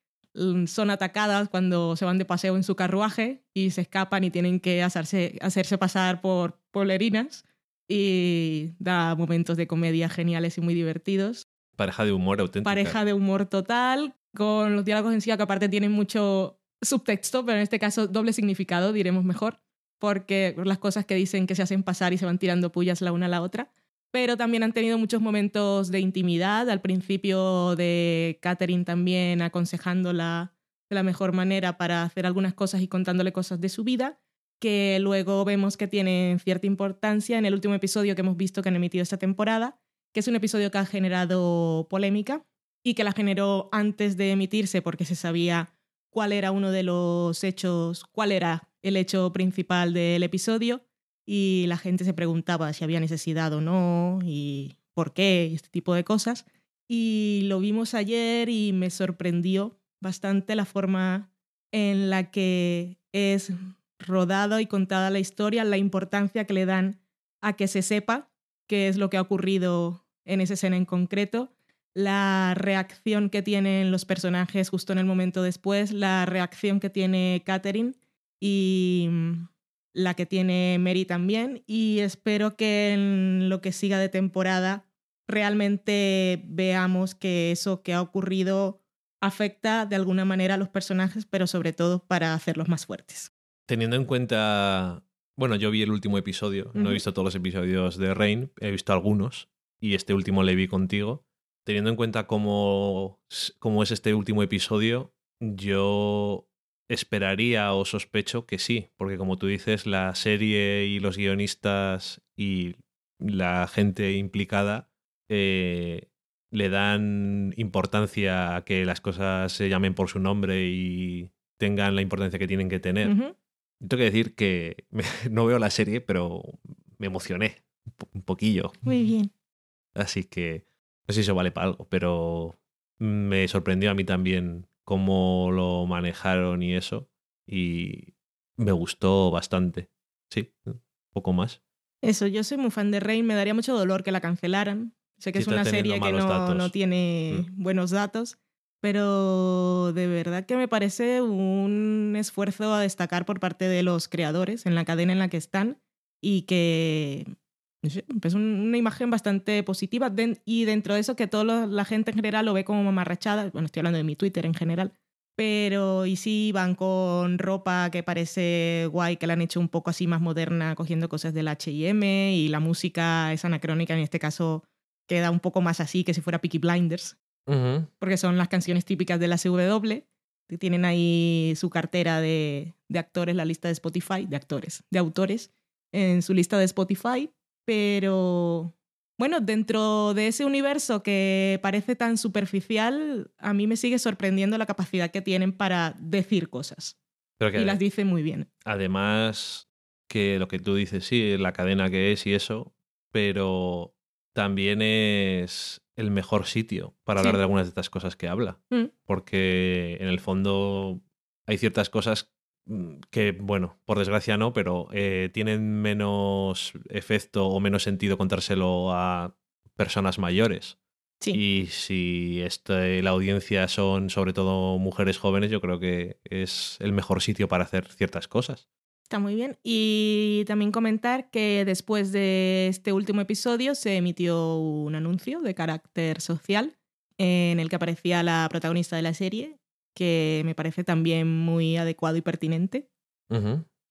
son atacadas cuando se van de paseo en su carruaje y se escapan y tienen que hacerse, hacerse pasar por polerinas y da momentos de comedia geniales y muy divertidos. Pareja de humor auténtica. Pareja de humor total, con los diálogos en sí que aparte tienen mucho subtexto, pero en este caso doble significado, diremos mejor. porque las cosas que dicen que se hacen pasar y se van tirando pullas la una a la otra. Pero también han tenido muchos momentos de intimidad, al principio de Catherine también aconsejándola de la mejor manera para hacer algunas cosas y contándole cosas de su vida, que luego vemos que tienen cierta importancia en el último episodio que hemos visto que han emitido esta temporada, que es un episodio que ha generado polémica y que la generó antes de emitirse porque se sabía cuál era uno de los hechos, cuál era el hecho principal del episodio y la gente se preguntaba si había necesidad o no y por qué y este tipo de cosas. Y lo vimos ayer y me sorprendió bastante la forma en la que es rodada y contada la historia, la importancia que le dan a que se sepa qué es lo que ha ocurrido en esa escena en concreto, la reacción que tienen los personajes justo en el momento después, la reacción que tiene Catherine y mm, la que tiene Mary también. Y espero que en lo que siga de temporada realmente veamos que eso que ha ocurrido afecta de alguna manera a los personajes, pero sobre todo para hacerlos más fuertes. Teniendo en cuenta, bueno, yo vi el último episodio, no he visto todos los episodios de Rain, he visto algunos y este último le vi contigo. Teniendo en cuenta cómo, cómo es este último episodio, yo esperaría o sospecho que sí, porque como tú dices, la serie y los guionistas y la gente implicada eh, le dan importancia a que las cosas se llamen por su nombre y tengan la importancia que tienen que tener. Tengo que decir que no veo la serie, pero me emocioné un poquillo. Muy bien. Así que no sé si eso vale para algo, pero me sorprendió a mí también cómo lo manejaron y eso. Y me gustó bastante. Sí, un poco más. Eso, yo soy muy fan de Rey, me daría mucho dolor que la cancelaran, Sé que es una serie que no, no tiene mm. buenos datos, pero de verdad que me parece un esfuerzo a destacar por parte de los creadores en la cadena en la que están y que es una imagen bastante positiva y dentro de eso que toda la gente en general lo ve como mamarrachada, bueno, estoy hablando de mi Twitter en general, pero y sí van con ropa que parece guay, que la han hecho un poco así más moderna, cogiendo cosas del H&M y la música es anacrónica, en este caso queda un poco más así que si fuera Peaky Blinders. Porque son las canciones típicas de la CW. Que tienen ahí su cartera de, de actores, la lista de Spotify, de actores, de autores, en su lista de Spotify. Pero bueno, dentro de ese universo que parece tan superficial, a mí me sigue sorprendiendo la capacidad que tienen para decir cosas. y las dice muy bien. Además, que lo que tú dices, sí, la cadena que es y eso, pero también es el mejor sitio para hablar de algunas de estas cosas que habla. Mm. Porque en el fondo hay ciertas cosas mm, que, bueno, por desgracia no, pero eh, tienen menos efecto o menos sentido contárselo a personas mayores. Y si este, la audiencia son sobre todo mujeres jóvenes, yo creo que es el mejor sitio para hacer ciertas cosas. Está muy bien. Y también comentar que después de este último episodio se emitió un anuncio de carácter social en el que aparecía la protagonista de la serie, que me parece también muy adecuado y pertinente.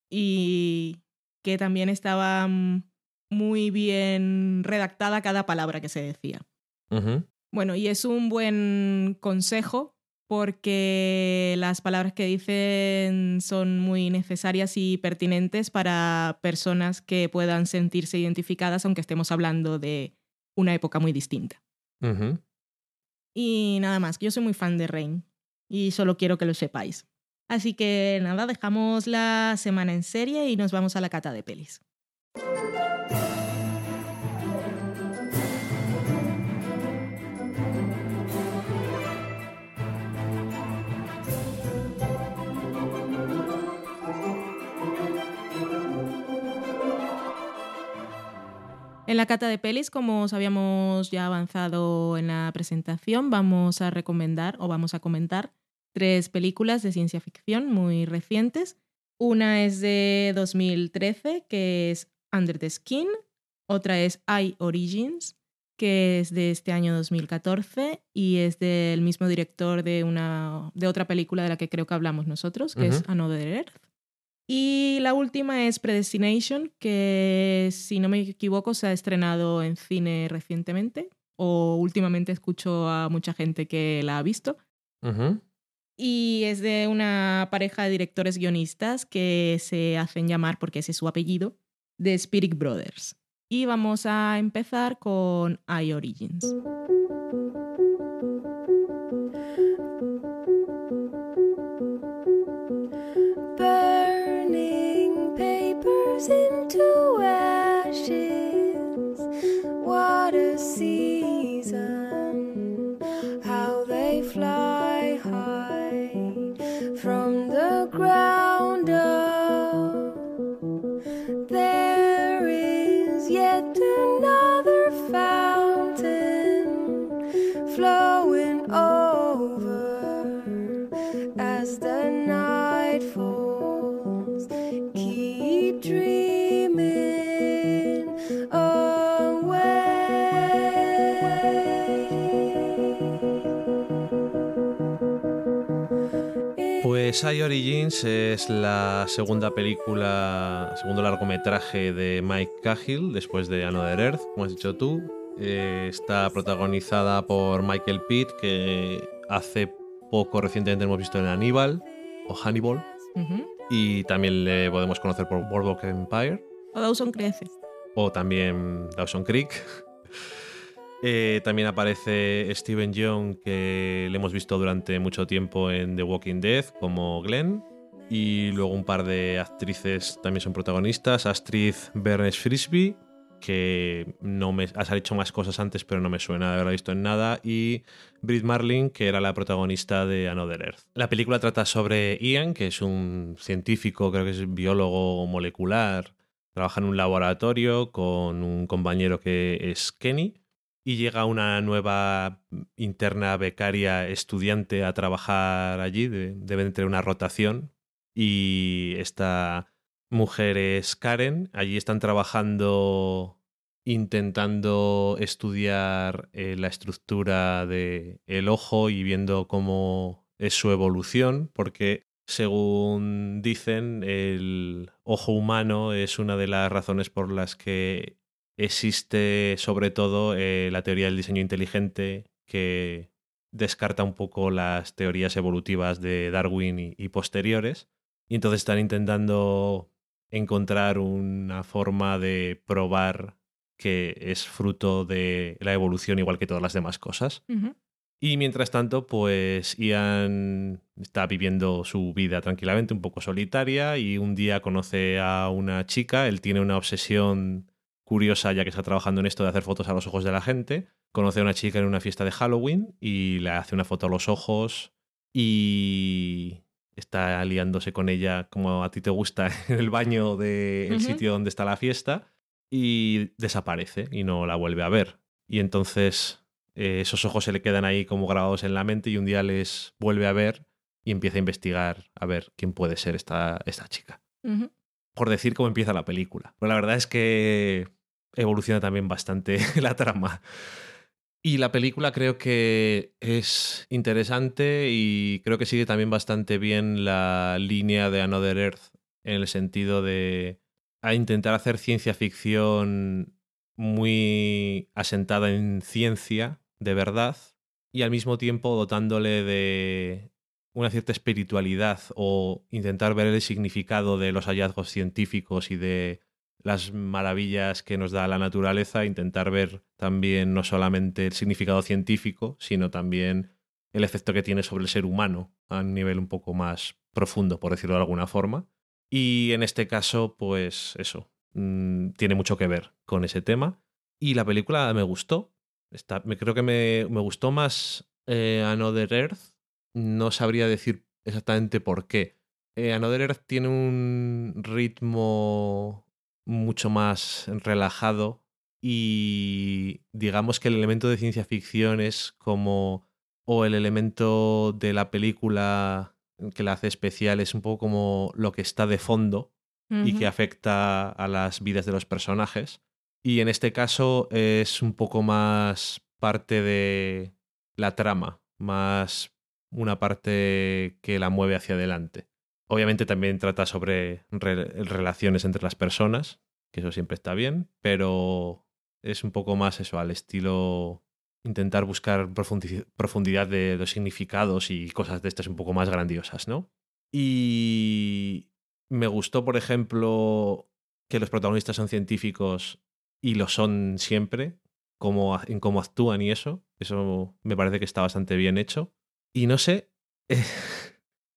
Y que también estaba muy bien redactada cada palabra que se decía. Bueno, y es un buen consejo porque las palabras que dicen son muy necesarias y pertinentes para personas que puedan sentirse identificadas, aunque estemos hablando de una época muy distinta. Y nada más, yo soy muy fan de Rain y solo quiero que lo sepáis. Así que nada, dejamos la semana en serie y nos vamos a la cata de pelis. En la cata de pelis, como os habíamos ya avanzado en la presentación, vamos a recomendar o vamos a comentar tres películas de ciencia ficción muy recientes. Una es de 2013, que es Under the Skin. Otra es I Origins, que es de este año 2014 y es del mismo director de, una, de otra película de la que creo que hablamos nosotros, que es Another Earth. Y la última es Predestination, que si no me equivoco se ha estrenado en cine recientemente o últimamente escucho a mucha gente que la ha visto. Y es de una pareja de directores guionistas que se hacen llamar, porque ese es su apellido, The Spirit Brothers. Y vamos a empezar con iOrigins. Into ashes. Side Origins es la segunda película, segundo largometraje de Mike Cahill después de Another Earth, como has dicho tú. Eh, está protagonizada por Michael Pitt, que hace poco recientemente hemos visto en Hannibal o Hannibal. Y también le podemos conocer por Boardwalk Empire. O Dawson Creek. O también Dawson Creek. Eh, también aparece Steven Young, que le hemos visto durante mucho tiempo en The Walking Dead como Glenn. Y luego un par de actrices también son protagonistas. Astrid Bernes Frisby, que no me has hecho más cosas antes, pero no me suena de haberla visto en nada. Y Brit Marlin, que era la protagonista de Another Earth. La película trata sobre Ian, que es un científico, creo que es biólogo molecular. Trabaja en un laboratorio con un compañero que es Kenny y llega una nueva interna becaria estudiante a trabajar allí, deben tener una rotación y esta mujer es Karen, allí están trabajando intentando estudiar eh, la estructura del el ojo y viendo cómo es su evolución, porque según dicen, el ojo humano es una de las razones por las que existe sobre todo eh, la teoría del diseño inteligente que descarta un poco las teorías evolutivas de Darwin y, posteriores. Y entonces están intentando encontrar una forma de probar que es fruto de la evolución igual que todas las demás cosas. Y mientras tanto, pues Ian está viviendo su vida tranquilamente, un poco solitaria, y un día conoce a una chica, él tiene una obsesión curiosa, ya que está trabajando en esto de hacer fotos a los ojos de la gente. Conoce a una chica en una fiesta de Halloween y le hace una foto a los ojos y está aliándose con ella como a ti te gusta en el baño del sitio donde está la fiesta y desaparece y no la vuelve a ver. Y entonces eh, esos ojos se le quedan ahí como grabados en la mente y un día les vuelve a ver y empieza a investigar a ver quién puede ser esta, esta chica. Por decir cómo empieza la película. Pero la verdad es que evoluciona también bastante la trama. Y la película creo que es interesante y creo que sigue también bastante bien la línea de Another Earth en el sentido de a intentar hacer ciencia ficción muy asentada en ciencia de verdad y al mismo tiempo dotándole de una cierta espiritualidad o intentar ver el significado de los hallazgos científicos y de las maravillas que nos da la naturaleza, intentar ver también no solamente el significado científico, sino también el efecto que tiene sobre el ser humano a un nivel un poco más profundo, por decirlo de alguna forma. Y en este caso, pues eso, mm, tiene mucho que ver con ese tema. Y la película me gustó. Me, creo que me, gustó más eh, Another Earth. No sabría decir exactamente por qué. Eh, Another Earth tiene un ritmo mucho más relajado y digamos que el elemento de ciencia ficción es como o el elemento de la película que la hace especial es un poco como lo que está de fondo y que afecta a las vidas de los personajes. Y en este caso es un poco más parte de la trama, más una parte que la mueve hacia adelante. Obviamente también trata sobre relaciones entre las personas, que eso siempre está bien, pero es un poco más eso, al estilo intentar buscar profundidad de los significados y cosas de estas un poco más grandiosas, ¿no? Y me gustó, por ejemplo, que los protagonistas son científicos y lo son siempre, como, en cómo actúan y eso. Eso me parece que está bastante bien hecho. Y no sé,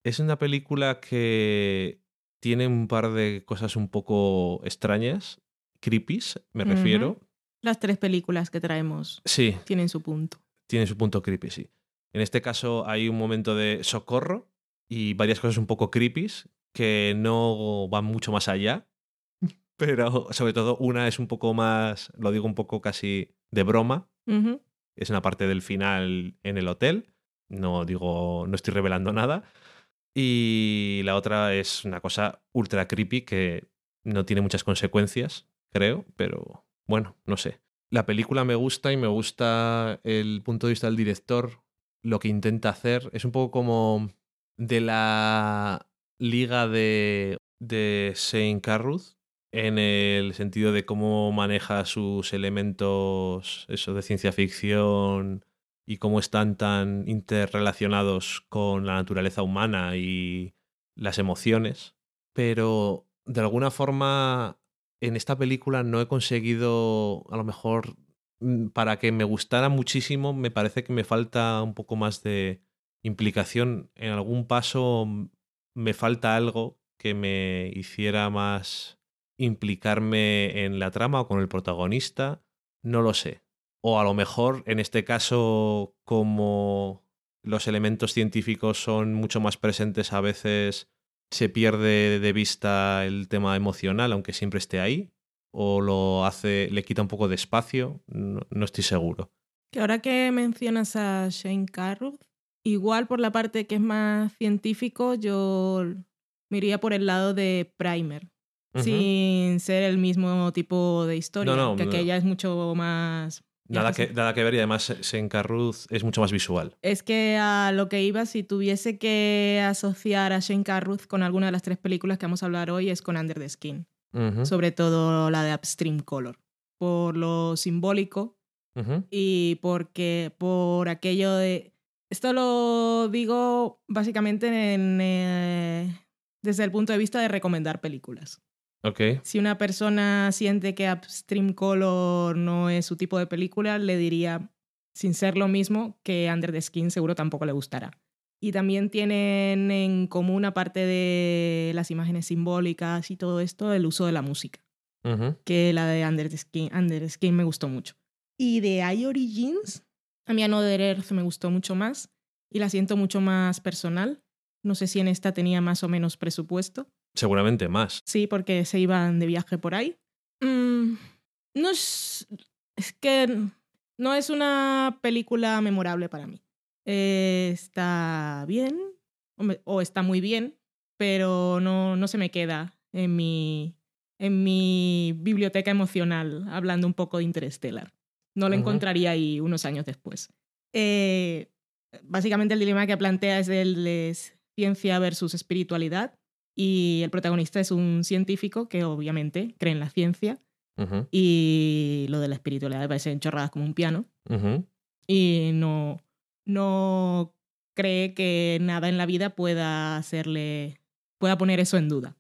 es una película que tiene un par de cosas un poco extrañas, creepies, me refiero. Las tres películas que traemos sí. tienen su punto. Tienen su punto creepy, sí. En este caso hay un momento de socorro y varias cosas un poco creepies que no van mucho más allá, pero sobre todo una es un poco más, lo digo un poco casi de broma. Es una parte del final en el hotel. No digo, no estoy revelando nada. Y la otra es una cosa ultra creepy que no tiene muchas consecuencias, creo, pero bueno, no sé. La película me gusta y me gusta el punto de vista del director, lo que intenta hacer. Es un poco como de la liga de, de Saint Carruth, en el sentido de cómo maneja sus elementos eso de ciencia ficción y cómo están tan interrelacionados con la naturaleza humana y las emociones. Pero de alguna forma en esta película no he conseguido, a lo mejor, mm, para que me gustara muchísimo, me parece que me falta un poco más de implicación. En algún paso me falta algo que me hiciera más implicarme en la trama o con el protagonista. No lo sé. O a lo mejor, en este caso, como los elementos científicos son mucho más presentes a veces se pierde de vista el tema emocional, aunque siempre esté ahí, o lo hace, le quita un poco de espacio, no, estoy seguro. Que ahora que mencionas a Shane Carruth, igual por la parte que es más científico, yo me iría por el lado de Primer, sin ser el mismo tipo de historia, que aquella es mucho más Nada que, nada que ver y además Carruth es mucho más visual. Es que a lo que iba, si tuviese que asociar a Carruth con alguna de las tres películas que vamos a hablar hoy, es con Under the Skin. Sobre todo la de Upstream Color. Por lo simbólico y porque por aquello de... Esto lo digo básicamente eh, desde el punto de vista de recomendar películas. Si una persona siente que Upstream Color no es su tipo de película, le diría, sin ser lo mismo, que Under the Skin seguro tampoco le gustará. Y también tienen en común, aparte de las imágenes simbólicas y todo esto, el uso de la música. Que la de Under the, Skin, Under Skin me gustó mucho. Y de I Origins, a mí Another Earth me gustó mucho más y la siento mucho más personal. No sé si en esta tenía más o menos presupuesto. Seguramente más. Sí, porque se iban de viaje por ahí. Mm, no es. Es que no es una película memorable para mí. está bien, o está muy bien, pero no, no se me queda en mi, en mi biblioteca emocional hablando un poco de Interstellar. No lo encontraría ahí unos años después. Eh, básicamente el dilema que plantea es el de ciencia versus espiritualidad y el protagonista es un científico que obviamente cree en la ciencia y lo de la espiritualidad le parece chorradas como un piano. Y no, no cree que nada en la vida pueda hacerle, pueda poner eso en duda.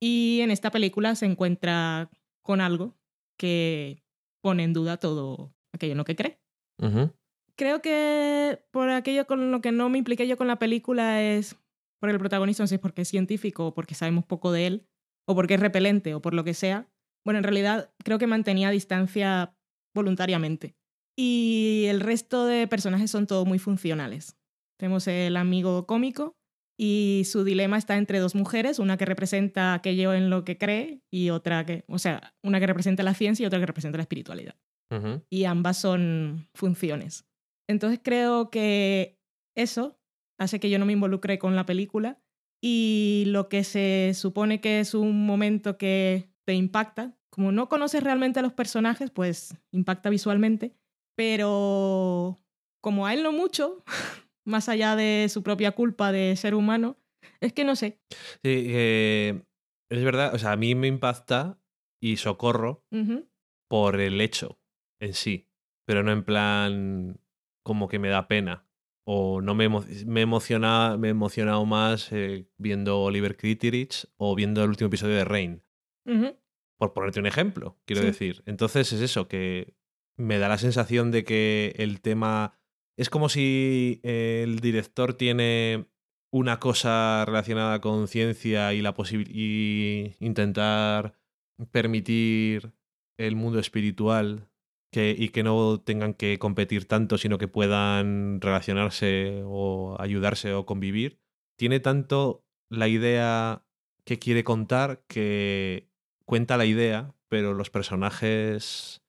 Y en esta película se encuentra con algo que pone en duda todo aquello en lo que cree. Creo que por aquello con lo que no me impliqué yo con la película es por el protagonista, no sé si es porque es científico o porque sabemos poco de él, o porque es repelente o por lo que sea. Bueno, en realidad creo que mantenía distancia voluntariamente. Y el resto de personajes son todos muy funcionales. Tenemos el amigo cómico y su dilema está entre dos mujeres, una que representa aquello en lo que cree y otra que, o sea, una que representa la ciencia y otra que representa la espiritualidad. Y ambas son funciones. Entonces creo que eso hace que yo no me involucre con la película y lo que se supone que es un momento que te impacta, como no conoces realmente a los personajes, pues impacta visualmente, pero como a él no mucho, más allá de su propia culpa de ser humano, Es que no sé. Sí, eh, es verdad, o sea, a mí me impacta y socorro por el hecho en sí, pero no en plan como que me da pena. O no me, emo- me, emociona, me he emocionado más eh, viendo Oliver Kitteridge o viendo el último episodio de Rain. Por ponerte un ejemplo, quiero Sí. decir. Entonces es eso, que me da la sensación de que el tema. Es como si el director tiene una cosa relacionada con ciencia y la y intentar permitir el mundo espiritual que, y que no tengan que competir tanto, sino que puedan relacionarse o ayudarse o convivir. Tiene tanto la idea que quiere contar que cuenta la idea, pero los personajes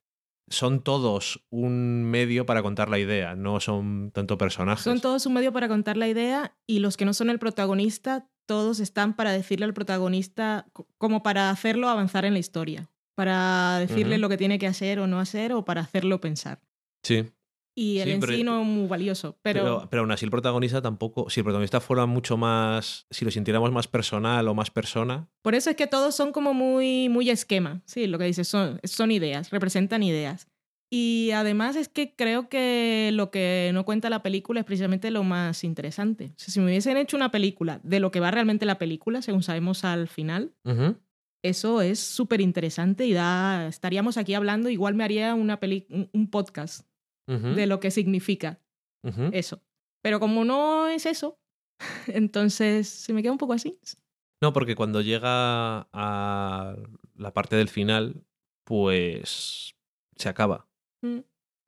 son todos un medio para contar la idea, no son tanto personajes. Son todos un medio para contar la idea y los que no son el protagonista, todos están para decirle al protagonista, co- como para hacerlo avanzar en la historia, para decirle Ujú. lo que tiene que hacer o no hacer o para hacerlo pensar. Sí, Y el Sí, en sí no es muy valioso, pero... pero, pero, aún así el protagonista tampoco, si el protagonista fuera mucho más, si lo sintiéramos más personal o más persona, por eso es que todos son como muy, muy esquema. Sí, lo que dices son, son ideas, representan ideas. Y además es que creo que lo que no cuenta la película es precisamente lo más interesante. O sea, si me hubiesen hecho una película de lo que va realmente la película, según sabemos al final, Ujú, eso es súper interesante y da, estaríamos aquí hablando, igual me haría una peli, un, un podcast de lo que significa eso. Pero como no es eso, entonces se me queda un poco así. No, porque cuando llega a la parte del final, pues se acaba. Mm,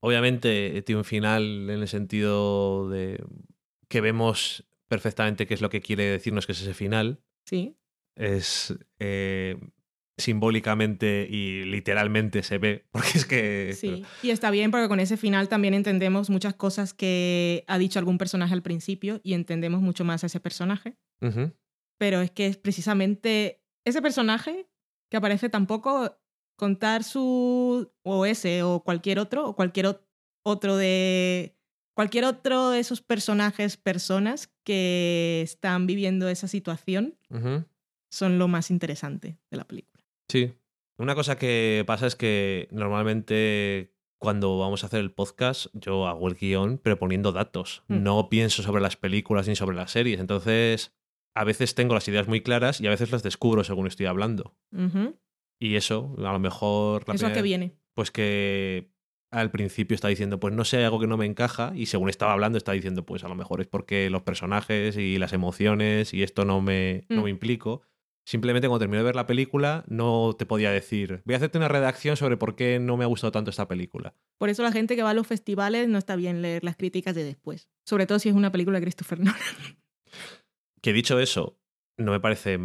Obviamente tiene un final en el sentido de que vemos perfectamente qué es lo que quiere decirnos que es ese final. Sí, Es eh, simbólicamente y literalmente se ve, porque es que... sí. Y está bien porque con ese final también entendemos muchas cosas que ha dicho algún personaje al principio y entendemos mucho más a ese personaje. Ujú, Pero es que es precisamente ese personaje que aparece tampoco contar su o ese o cualquier otro o cualquier ot- otro de cualquier otro de esos personajes personas que están viviendo esa situación ujú. Son lo más interesante de la película. Sí. Una cosa que pasa es que normalmente cuando vamos a hacer el podcast yo hago el guion pero poniendo datos. Mm. No pienso sobre las películas ni sobre las series. Entonces a veces tengo las ideas muy claras y a veces las descubro según estoy hablando. Y eso, a lo mejor... la Eso a qué primera- viene. Pues que al principio está diciendo, pues no sé, algo que no me encaja, y según estaba hablando está diciendo, pues a lo mejor es porque los personajes y las emociones y esto no me, no Mm. me implico. Simplemente cuando terminé de ver la película no te podía decir, voy a hacerte una redacción sobre por qué no me ha gustado tanto esta película. Por eso la gente que va a los festivales no está bien leer las críticas de después. Sobre todo si es una película de Christopher Nolan. Que dicho eso, no me parece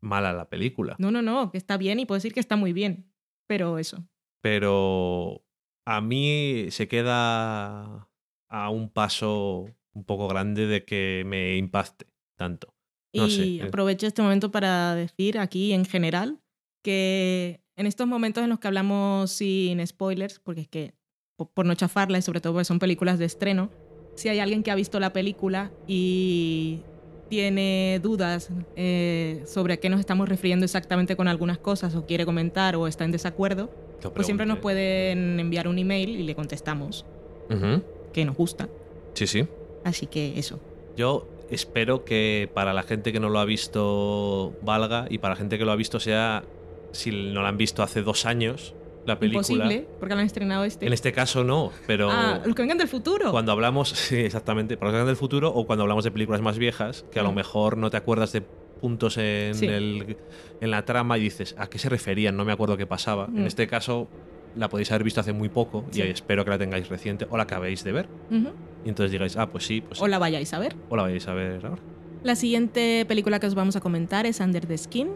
mala la película, No, no, no, que está bien y puedo decir que está muy bien. Pero eso. pero a mí se queda a un paso un poco grande de que me impacte tanto. No y sé, eh. aprovecho este momento para decir aquí en general que en estos momentos en los que hablamos sin spoilers, porque es que po- por no chafarla y sobre todo porque son películas de estreno, si hay alguien que ha visto la película y tiene dudas eh, sobre a qué nos estamos refiriendo exactamente con algunas cosas o quiere comentar o está en desacuerdo, pues siempre nos pueden enviar un email y le contestamos Ujú. que nos gusta. Sí, sí. Así que eso. Yo espero que para la gente que no lo ha visto valga y para la gente que lo ha visto sea, si no la han visto hace dos años, la película. Imposible, porque lo han estrenado este. En este caso no, pero Ah, los que vengan del futuro. cuando hablamos, sí, exactamente, para los que vengan del futuro o cuando hablamos de películas más viejas, que a lo mejor no te acuerdas de puntos en, Sí. el, en la trama y dices, ¿a qué se referían? No me acuerdo qué pasaba. En Mm. este caso la podéis haber visto hace muy poco Sí. y espero que la tengáis reciente o la acabéis de ver. Y entonces digáis, ah, pues sí, pues sí. O la vayáis a ver. o la vais a ver ahora. La siguiente película que os vamos a comentar es Under the Skin.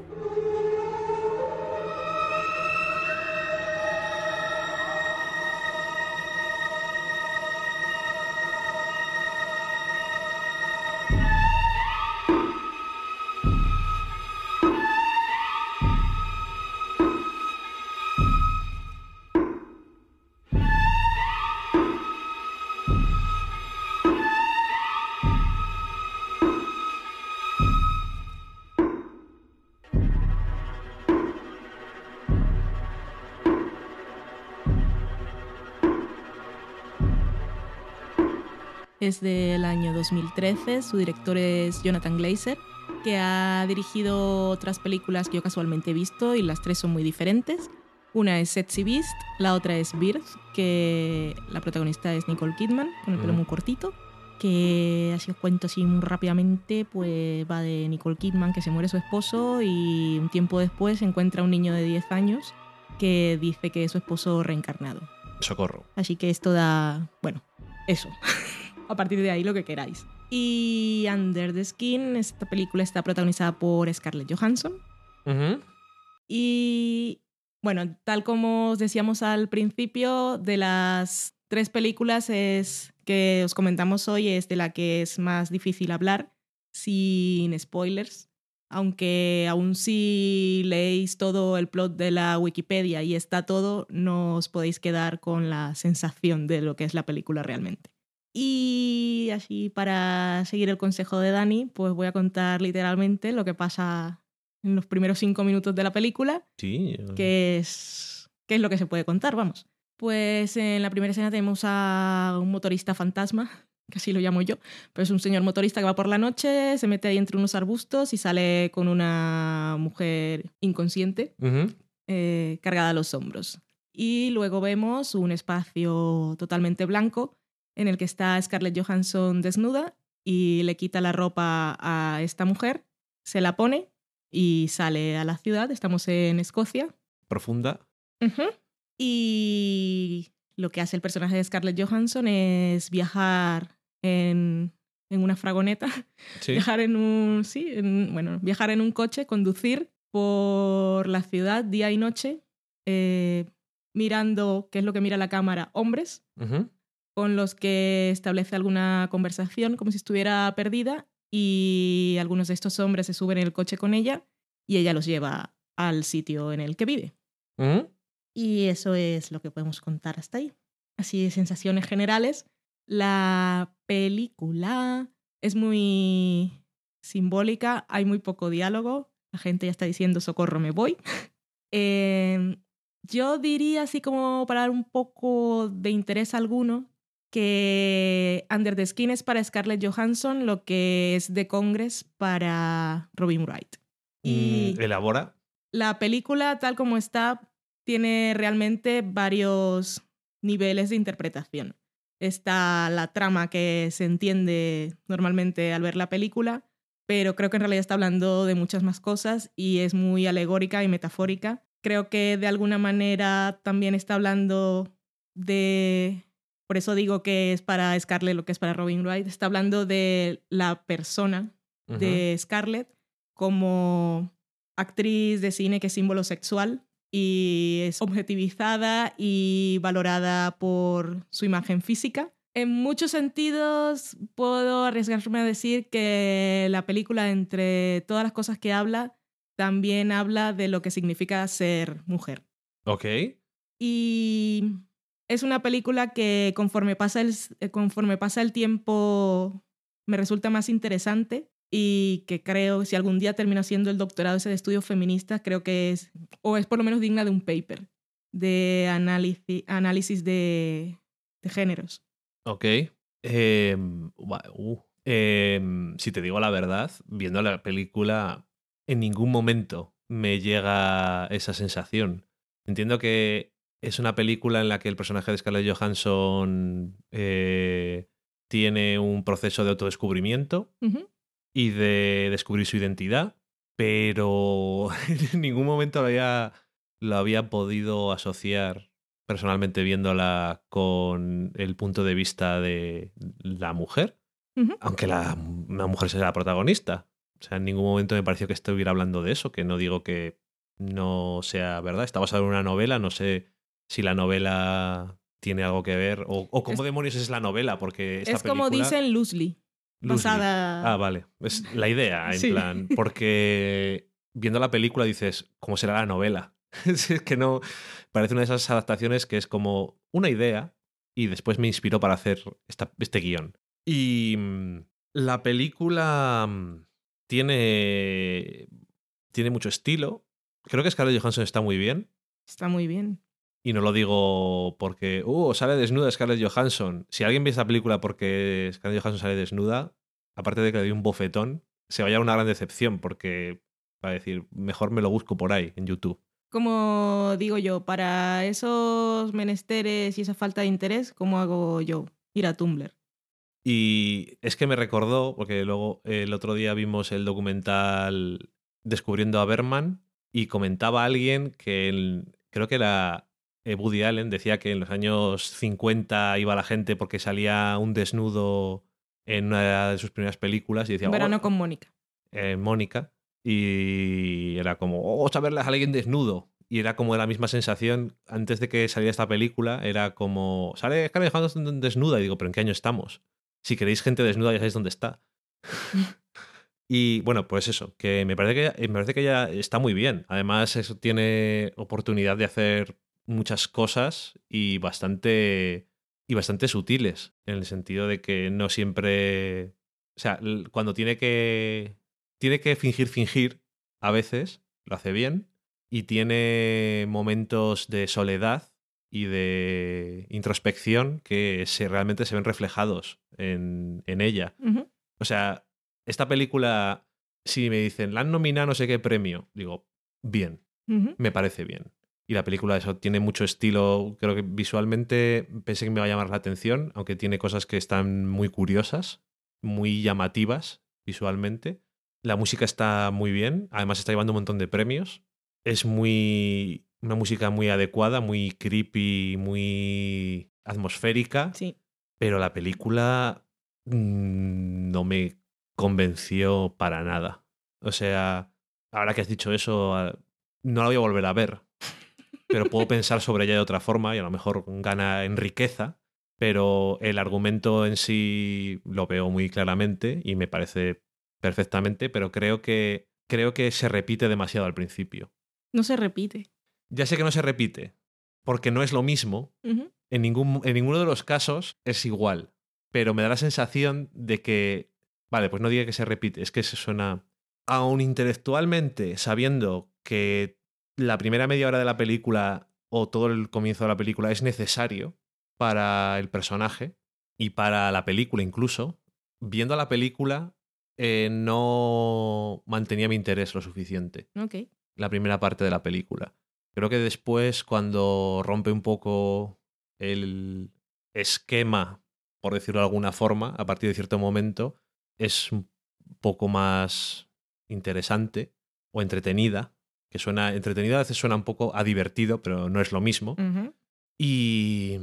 Es del año 2013, su director es Jonathan Glazer, que ha dirigido otras películas que yo casualmente he visto y las tres son muy diferentes. Una es Sexy Beast, la otra es Birth, que la protagonista es Nicole Kidman, con el pelo Mm. muy cortito. Que así os cuento así muy rápidamente, pues va de Nicole Kidman que se muere su esposo y un tiempo después encuentra a un niño de 10 años que dice que es su esposo reencarnado. Socorro. Así que esto da, bueno, eso. a partir de ahí lo que queráis. Y Under the Skin, esta película está protagonizada por Scarlett Johansson. Y bueno, tal como os decíamos al principio, de las tres películas es, que os comentamos hoy es de la que es más difícil hablar sin spoilers. Aunque aún si leéis todo el plot de la Wikipedia y está todo, no os podéis quedar con la sensación de lo que es la película realmente. Y así para seguir el consejo de Dani, pues voy a contar literalmente lo que pasa en los primeros cinco minutos de la película, Sí. que es, que es lo que se puede contar, vamos. Pues en la primera escena tenemos a un motorista fantasma, que así lo llamo yo, pero es un señor motorista que va por la noche, se mete ahí entre unos arbustos y sale con una mujer inconsciente eh, cargada a los hombros. Y luego vemos un espacio totalmente blanco en el que está Scarlett Johansson desnuda y le quita la ropa a esta mujer, se la pone y sale a la ciudad. Estamos en Escocia. Profunda. Y lo que hace el personaje de Scarlett Johansson es viajar en, en una fragoneta Sí. viajar en un sí en- bueno viajar en un coche conducir por la ciudad día y noche eh, mirando qué es lo que mira la cámara hombres. Con los que establece alguna conversación como si estuviera perdida y algunos de estos hombres se suben en el coche con ella y ella los lleva al sitio en el que vive y eso es lo que podemos contar hasta ahí. Así de sensaciones generales. La película es muy simbólica, hay muy poco diálogo, la gente ya está diciendo socorro, me voy. Eh, yo diría así como para dar un poco de interés alguno que Under the Skin es para Scarlett Johansson lo que es The Congress para Robin Wright. Y Mm, Elabora. la película, tal como está, tiene realmente varios niveles de interpretación. Está la trama que se entiende normalmente al ver la película, pero creo que en realidad está hablando de muchas más cosas y es muy alegórica y metafórica. Creo que de alguna manera también está hablando de... Por eso digo que es para Scarlett lo que es para Robin Wright. Está hablando de la persona de Scarlett como actriz de cine que es símbolo sexual y es objetivizada y valorada por su imagen física. En muchos sentidos puedo arriesgarme a decir que la película, entre todas las cosas que habla, también habla de lo que significa ser mujer. Ok. Y es una película que conforme pasa el, eh, conforme pasa el tiempo me resulta más interesante y que creo, si algún día termino haciendo el doctorado ese de estudios feministas, creo que es, o es por lo menos digna de un paper de análisis, de, de géneros. Ok. Em, uh. Em, si te digo la verdad, viendo la película, en ningún momento me llega esa sensación. Entiendo que es una película en la que el personaje de Scarlett Johansson eh, tiene un proceso de autodescubrimiento Ujú. y de descubrir su identidad, pero en ningún momento lo había, lo había podido asociar personalmente viéndola con el punto de vista de la mujer, aunque la, la mujer sea la protagonista. O sea, en ningún momento me pareció que estuviera hablando de eso, que no digo que no sea verdad. Está basado en una novela, no sé si la novela tiene algo que ver o, o cómo Es- demonios es la novela, porque esta Es como dicen loosely, Loosely. basada... Ah, vale. Es la idea, en Sí. plan. Porque viendo la película dices, ¿cómo será la novela? es que no. Parece una de esas adaptaciones que es como una idea y después me inspiró para hacer esta- este guion. Y mm, la película mm, tiene. Tiene mucho estilo. Creo que Scarlett Johansson está muy bien. Está muy bien. Y no lo digo porque, uh, sale desnuda Scarlett Johansson. Si alguien ve esta película porque Scarlett Johansson sale desnuda, aparte de que le doy un bofetón, se vaya a una gran decepción porque va a decir, mejor me lo busco por ahí, en YouTube. Como digo yo, para esos menesteres y esa falta de interés, ¿cómo hago yo? Ir a Tumblr. Y es que me recordó, porque luego el otro día vimos el documental Descubriendo a Berman y comentaba alguien que creo que era Woody Allen, decía que en los años 50 iba la gente porque salía un desnudo en una de sus primeras películas y decía... Verano "Oh", con Mónica. eh, Mónica y era como, oh, vamos a a alguien desnudo. Y era como la misma sensación antes de que saliera esta película, era como, sale Scarlett Johansson desnuda. Y digo, ¿pero en qué año estamos? Si queréis gente desnuda ya sabéis dónde está. y bueno, pues eso, que me parece que, me parece que ella está muy bien. Además, eso tiene oportunidad de hacer muchas cosas y bastante, y bastante sutiles, en el sentido de que no siempre... O sea, cuando tiene que tiene que fingir, fingir, a veces, lo hace bien, y tiene momentos de soledad y de introspección que se, realmente se ven reflejados en, en ella. O sea, esta película, si me dicen, la han nominado no sé qué premio, digo, bien, me parece bien. Y la película eso tiene mucho estilo, creo que visualmente pensé que me va a llamar la atención, aunque tiene cosas que están muy curiosas, muy llamativas visualmente. La música está muy bien, además está llevando un montón de premios. Es muy una música muy adecuada, muy creepy, muy atmosférica, Sí. pero la película mm, no me convenció para nada. O sea, ahora que has dicho eso, ah, no la voy a volver a ver, pero puedo pensar sobre ella de otra forma y a lo mejor gana en riqueza, pero el argumento en sí lo veo muy claramente y me parece perfectamente, pero creo que creo que se repite demasiado al principio. No se repite. Ya sé que no se repite, porque no es lo mismo, en, ningún, en ninguno de los casos es igual, pero me da la sensación de que, vale, pues no diga que se repite, es que se suena, aun intelectualmente, sabiendo que la primera media hora de la película o todo el comienzo de la película es necesario para el personaje y para la película incluso, viendo la película eh, no mantenía mi interés lo suficiente la primera parte de la película. Creo que después, cuando rompe un poco el esquema, por decirlo de alguna forma, a partir de cierto momento, es un poco más interesante o entretenida. Que suena entretenida, a veces suena un poco a divertido, pero no es lo mismo. Y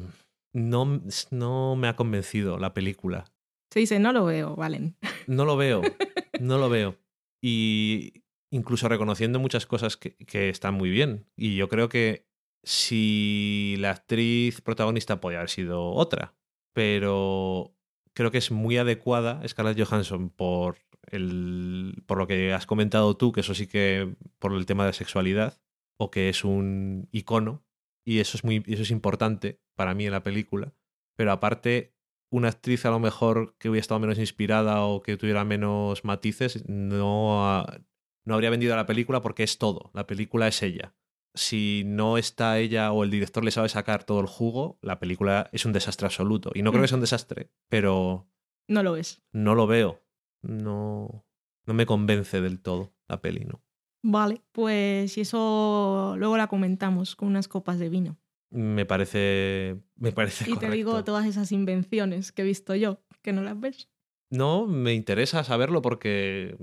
no, no me ha convencido la película. Se dice, no lo veo, Valen. No lo veo, no lo veo. Y incluso reconociendo muchas cosas que, que están muy bien. Y yo creo que si la actriz protagonista podía haber sido otra, pero creo que es muy adecuada Scarlett Johansson por, el, por lo que has comentado tú, que eso sí que por el tema de sexualidad, o que es un icono, y eso es, muy, eso es importante para mí en la película. Pero aparte, una actriz a lo mejor que hubiera estado menos inspirada o que tuviera menos matices, no, ha- no habría vendido la película porque es todo. La película es ella. Si no está ella o el director le sabe sacar todo el jugo, la película es un desastre absoluto. Y no creo Mm. que sea un desastre, pero No lo es. no lo veo. No, no me convence del todo la peli, ¿no? Vale. Pues si eso luego la comentamos con unas copas de vino. Me parece. Me parece Y te digo todas esas invenciones que he visto yo, que no las ves. No, me interesa saberlo porque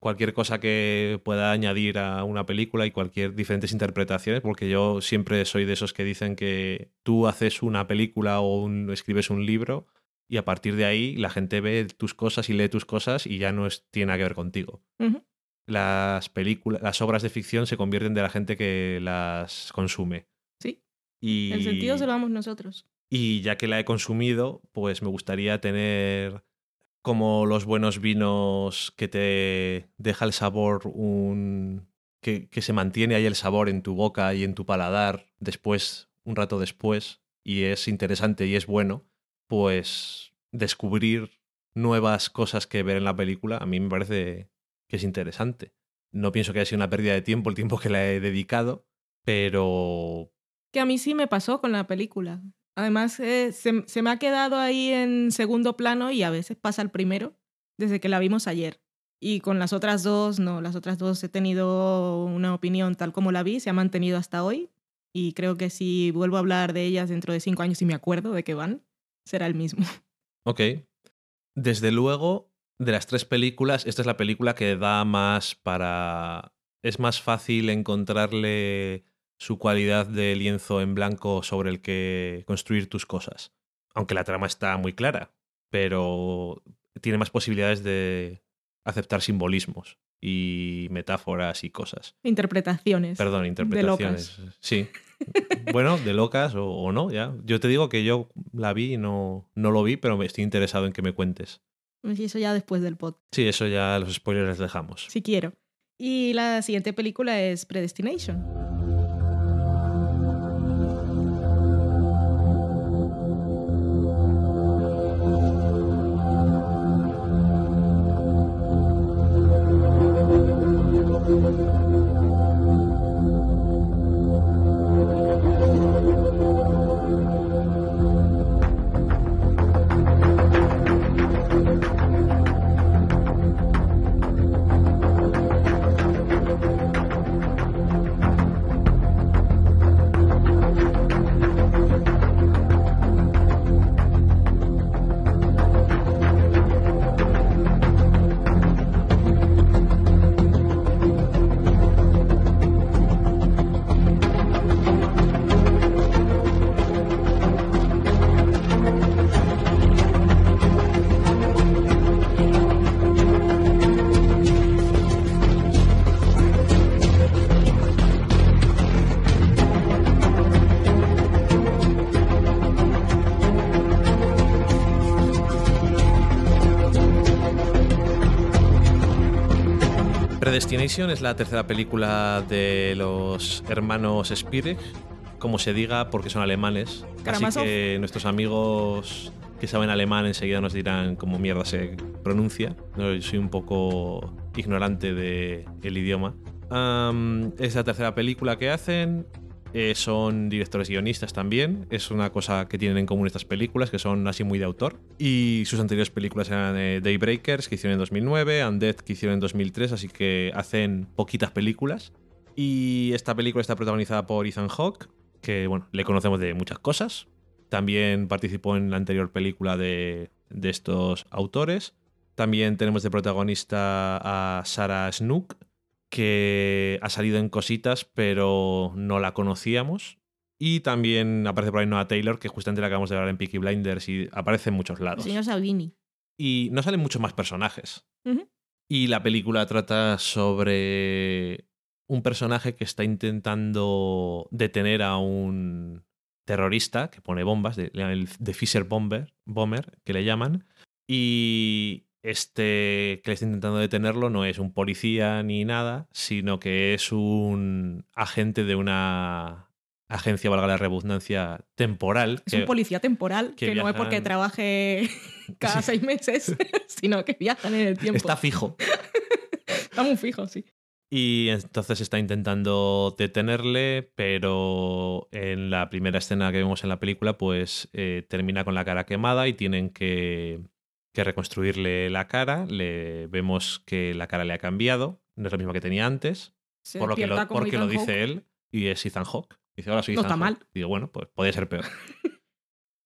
cualquier cosa que pueda añadir a una película y cualquier diferentes interpretaciones, porque yo siempre soy de esos que dicen que tú haces una película o un- escribes un libro y a partir de ahí la gente ve tus cosas y lee tus cosas y ya no es- tiene nada que ver contigo. Las películas, las obras de ficción se convierten de la gente que las consume. Sí. Y... El sentido se lo damos nosotros. Y ya que la he consumido, pues me gustaría tener como los buenos vinos que te deja el sabor un que, que se mantiene ahí el sabor en tu boca y en tu paladar después, un rato después, y es interesante y es bueno, pues descubrir nuevas cosas que ver en la película, a mí me parece que es interesante. No pienso que haya sido una pérdida de tiempo el tiempo que la he dedicado, pero Que a mí sí me pasó con la película. Además, eh, se, se me ha quedado ahí en segundo plano y a veces pasa el primero, desde que la vimos ayer. Y con las otras dos, no, las otras dos he tenido una opinión tal como la vi, se ha mantenido hasta hoy. Y creo que si vuelvo a hablar de ellas dentro de cinco años y me acuerdo de que van, será el mismo. Ok. Desde luego, de las tres películas, esta es la película que da más para... Es más fácil encontrarle su cualidad de lienzo en blanco sobre el que construir tus cosas. Aunque la trama está muy clara, pero tiene más posibilidades de aceptar simbolismos y metáforas y cosas. Interpretaciones. Perdón, interpretaciones. De locas. Sí. Bueno, de locas o, o, no, ya. Yo te digo que yo la vi y no, no lo vi, pero me estoy interesado en que me cuentes. Y eso ya después del pod. Sí, eso ya los spoilers les dejamos. Si quiero. Y la siguiente película es Predestination. Es la tercera película de los hermanos Spirig, como se diga, porque son alemanes. Karamazov. Así que nuestros amigos que saben alemán enseguida nos dirán cómo mierda se pronuncia. Yo soy un poco ignorante del el idioma. Es la tercera película que hacen. Eh, son directores guionistas también. Es una cosa que tienen en común estas películas, que son así muy de autor. Y sus anteriores películas eran eh, Daybreakers, que hicieron en 2009, Undead, que hicieron en 2003, así que hacen poquitas películas. Y esta película está protagonizada por Ethan Hawke, que bueno, le conocemos de muchas cosas. También participó en la anterior película de, de estos autores. También tenemos de protagonista a Sarah Snook, que ha salido en cositas, pero no la conocíamos. Y también aparece por ahí Noah Taylor, que justamente la acabamos de ver en Peaky Blinders y aparece en muchos El lados. señor Salvini. Y no salen muchos más personajes. Y la película trata sobre un personaje que está intentando detener a un terrorista que pone bombas, de- el de Fisher Bomber, Bomber, que le llaman. Y este que le está intentando detenerlo no es un policía ni nada, sino que es un agente de una agencia, valga la redundancia, temporal. Es que- un policía temporal que que, no es porque trabaje cada Sí. seis meses, sino que viajan en el tiempo. está fijo. Está muy fijo, sí. Y entonces está intentando detenerle, pero en la primera escena que vemos en la película, pues eh, termina con la cara quemada y tienen que, que reconstruirle la cara. Le vemos que la cara le ha cambiado, no es la misma que tenía antes, Se por lo que lo, porque lo dice él, y es Ethan Hawke. Dice, ahora soy No Ethan está Hawke". mal. Digo, bueno, pues podría ser peor.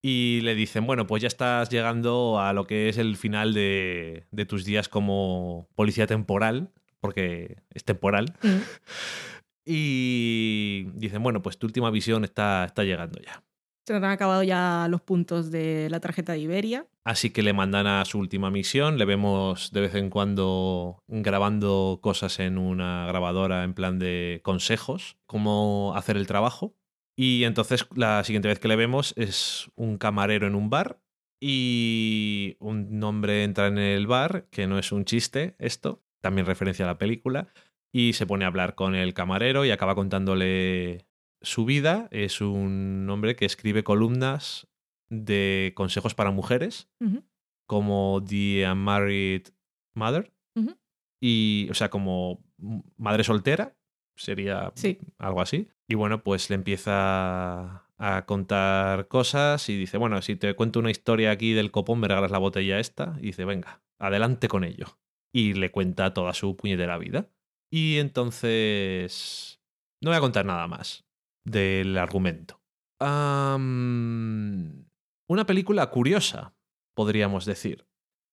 y le dicen, bueno, pues ya estás llegando a lo que es el final de, de tus días como policía temporal, porque es temporal. Mm. Y dicen, bueno, pues tu última visión está, está llegando ya. Se nos han acabado ya los puntos de la tarjeta de Iberia. Así que le mandan a su última misión. Le vemos de vez en cuando grabando cosas en una grabadora en plan de consejos, cómo hacer el trabajo. Y entonces la siguiente vez que le vemos es un camarero en un bar y un hombre entra en el bar, que no es un chiste esto, también referencia a la película, y se pone a hablar con el camarero y acaba contándole su vida. Es un hombre que escribe columnas de consejos para mujeres, como The Unmarried Mother, y, o sea, como madre soltera, sería Sí. algo así. Y bueno, pues le empieza a contar cosas y dice, bueno, si te cuento una historia aquí del copón, me regalas la botella esta. Y dice, venga, adelante con ello. Y le cuenta toda su puñetera vida. Y entonces... No voy a contar nada más del argumento. Una película curiosa, podríamos decir.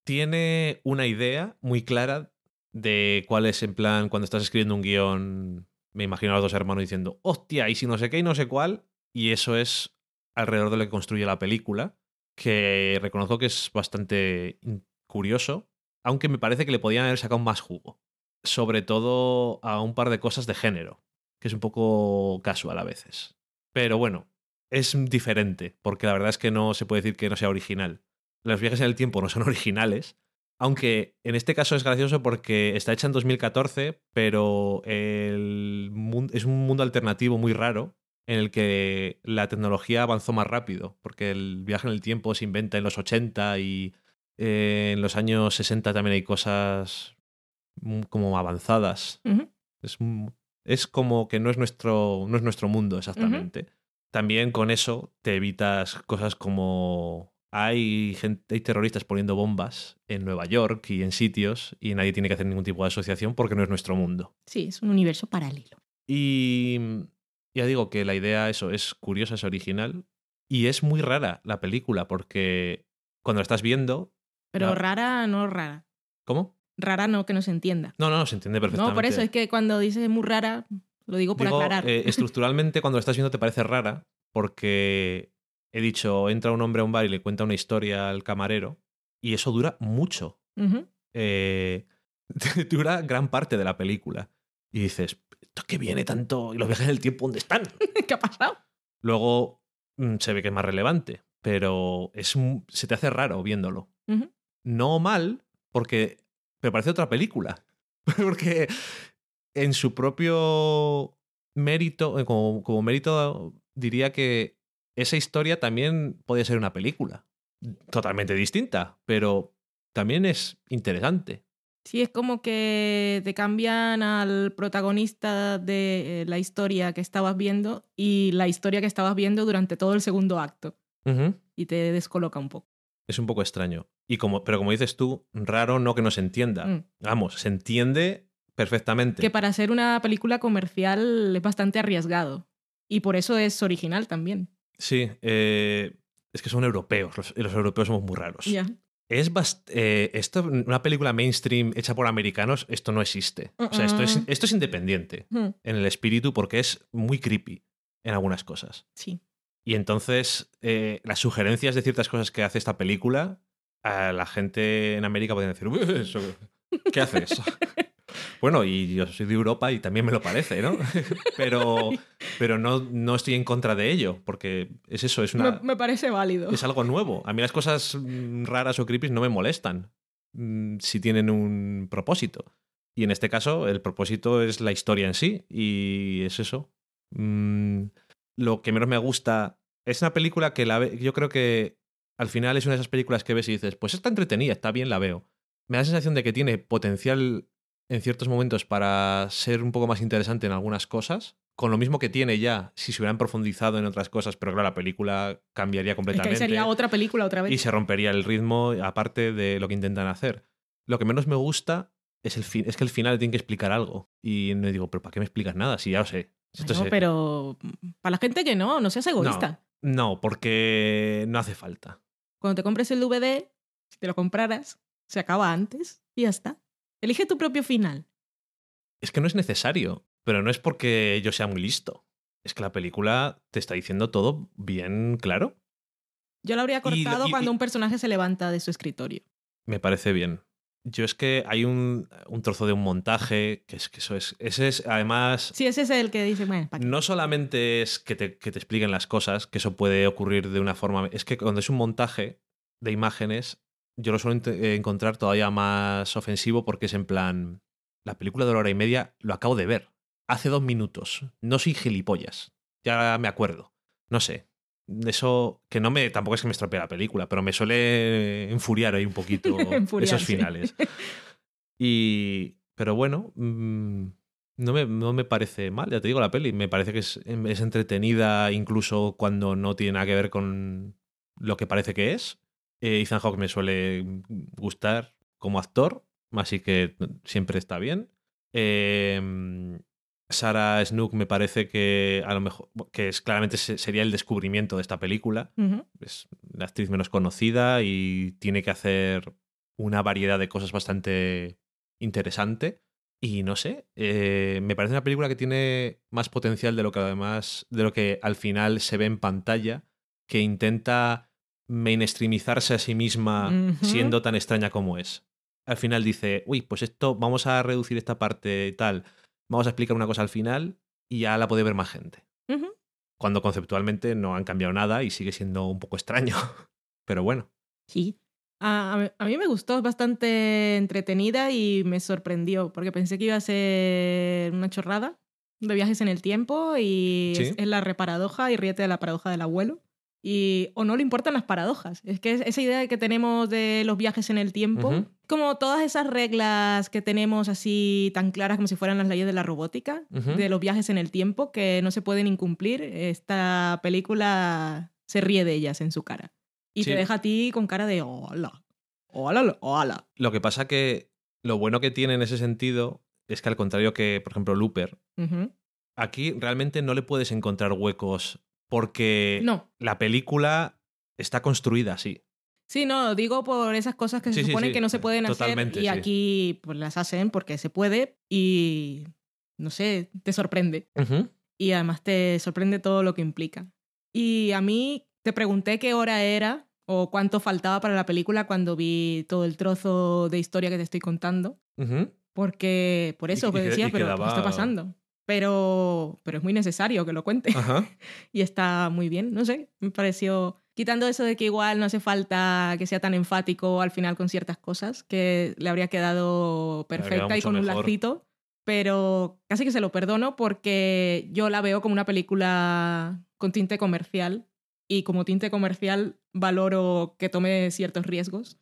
Tiene una idea muy clara de cuál es en plan cuando estás escribiendo un guion. Me imagino a los dos hermanos diciendo, hostia, y si no sé qué y no sé cuál. Y eso es alrededor de lo que construye la película, que reconozco que es bastante curioso, aunque me parece que le podían haber sacado más jugo. Sobre todo a un par de cosas de género, que es un poco casual a veces. Pero bueno, es diferente, porque la verdad es que no se puede decir que no sea original. Los viajes en el tiempo no son originales, aunque en este caso es gracioso porque está hecha en 2014, pero el es un mundo alternativo muy raro en el que la tecnología avanzó más rápido, porque el viaje en el tiempo se inventa en los 80 y eh, en los años 60 también hay cosas mm, como avanzadas. Es, un- es como que no es nuestro, no es nuestro mundo exactamente. También con eso te evitas cosas como hay, gente, hay terroristas poniendo bombas en Nueva York y en sitios y nadie tiene que hacer ningún tipo de asociación porque no es nuestro mundo. Sí, es un universo paralelo. Y ya digo que la idea, eso, es curiosa, es original y es muy rara la película porque cuando la estás viendo... Pero rara, no rara. ¿Cómo? Rara no que no se entienda. No, no, se entiende perfectamente. No, por eso es que cuando dices muy rara, lo digo por Digo, aclarar. eh, estructuralmente, cuando lo estás viendo, te parece rara, porque he dicho, entra un hombre a un bar y le cuenta una historia al camarero, y eso dura mucho. Eh, dura gran parte de la película. Y dices, ¿esto qué viene tanto? ¿Y los viajes en el tiempo dónde están? ¿Qué ha pasado? Luego mm, se ve que es más relevante, pero es se te hace raro viéndolo. No mal, porque me parece otra película. porque en su propio mérito, eh, como, como mérito, diría que esa historia también podía ser una película. Totalmente distinta, pero también es interesante. Sí, es como que te cambian al protagonista de eh, la historia que estabas viendo y la historia que estabas viendo durante todo el segundo acto. Y te descoloca un poco. Es un poco extraño. Y como, pero como dices tú, raro no que no se entienda. Mm. Vamos, se entiende perfectamente. Que para hacer una película comercial es bastante arriesgado. Y por eso es original también. Sí, eh, es que son europeos. Los, los europeos somos muy raros. Ya. Es eh, esto, una película mainstream hecha por americanos, esto no existe. O sea, esto es, Mm-mm. esto es independiente Mm, en el espíritu porque es muy creepy en algunas cosas. Sí. Y entonces, eh, las sugerencias de ciertas cosas que hace esta película, a la gente en América pueden decir, "Uy, eso, ¿qué haces? bueno, y yo soy de Europa y también me lo parece, ¿no? pero pero no, no estoy en contra de ello, porque es eso, es una... Me, me parece válido. Es algo nuevo. A mí las cosas mm, raras o creepy no me molestan mm, si tienen un propósito. Y en este caso, el propósito es la historia en sí. Y es eso. Mm, lo que menos me gusta es una película que la ve- yo creo que al final es una de esas películas que ves y dices, pues está entretenida, está bien, la veo. Me da la sensación de que tiene potencial en ciertos momentos para ser un poco más interesante en algunas cosas, con lo mismo que tiene ya si se hubieran profundizado en otras cosas, pero claro, la película cambiaría es que completamente sería otra película otra vez. y se rompería el ritmo aparte de lo que intentan hacer. Lo que menos me gusta es, el fin, es que al final tienen que explicar algo. Y me digo, pero ¿para qué me explicas nada? Si ya lo sé. Esto Bueno, se- pero mm, para la gente que no, no seas egoísta. No, porque no hace falta. Cuando te compres el DVD, si te lo compraras, se acaba antes y ya está. Elige tu propio final. Es que no es necesario, pero no es porque yo sea muy listo. Es que la película te está diciendo todo bien claro. Yo lo habría Y- cortado y- cuando y- un personaje se levanta de su escritorio. Me parece bien. Yo es que hay un, un trozo de un montaje, que es que eso es. Ese es, además, Sí, ese es el que dice, bueno. No solamente es que te, que te expliquen las cosas, que eso puede ocurrir de una forma. Es que cuando es un montaje de imágenes, yo lo suelo eh, encontrar todavía más ofensivo porque es en plan. La película de la hora y media lo acabo de ver. Hace dos minutos. No soy gilipollas. Ya me acuerdo. No sé. Eso que no me. Tampoco es que me estropee la película, pero me suele enfuriar ahí un poquito esos finales. Y. Pero bueno. mm, No me, no me parece mal, ya te digo, la peli. Me parece que es, es entretenida incluso cuando no tiene nada que ver con lo que parece que es. Eh, Ethan Hawke me suele gustar como actor, así que siempre está bien. Eh, Sarah Snook me parece que a lo mejor que es claramente sería el descubrimiento de esta película. Es la actriz menos conocida y tiene que hacer una variedad de cosas bastante interesante. Y no sé, eh, me parece una película que tiene más potencial de lo que además, de lo que al final se ve en pantalla, que intenta mainstreamizarse a sí misma siendo tan extraña como es. Al final dice, uy, pues esto, vamos a reducir esta parte y tal, vamos a explicar una cosa al final y ya la puede ver más gente. Cuando conceptualmente no han cambiado nada y sigue siendo un poco extraño. Pero bueno. Sí, a, mí me gustó, bastante entretenida y me sorprendió, porque pensé que iba a ser una chorrada de viajes en el tiempo y es, la reparadoja y ríete de la paradoja del abuelo. Y, o no le importan las paradojas. Es que esa idea que tenemos de los viajes en el tiempo, como todas esas reglas que tenemos así tan claras como si fueran las leyes de la robótica, de los viajes en el tiempo que no se pueden incumplir, esta película se ríe de ellas en su cara. Y te deja a ti con cara de hola, hola, hola. Lo que pasa que lo bueno que tiene en ese sentido es que al contrario que, por ejemplo, Looper, aquí realmente no le puedes encontrar huecos porque la película está construida así. Sí, no, digo por esas cosas que se supone que no se pueden hacer y aquí pues las hacen porque se puede y no sé, te sorprende. Y además te sorprende todo lo que implica. Y a mí te pregunté qué hora era o cuánto faltaba para la película cuando vi todo el trozo de historia que te estoy contando. Porque, por eso, pues decía, pero ¿qué está pasando? Pero, pero es muy necesario que lo cuente. y está muy bien, no sé, me pareció, quitando eso de que igual no hace falta que sea tan enfático al final con ciertas cosas, que le habría quedado perfecta y con un lacito, pero casi que se lo perdono porque yo la veo como una película con tinte comercial y como tinte comercial valoro que tome ciertos riesgos.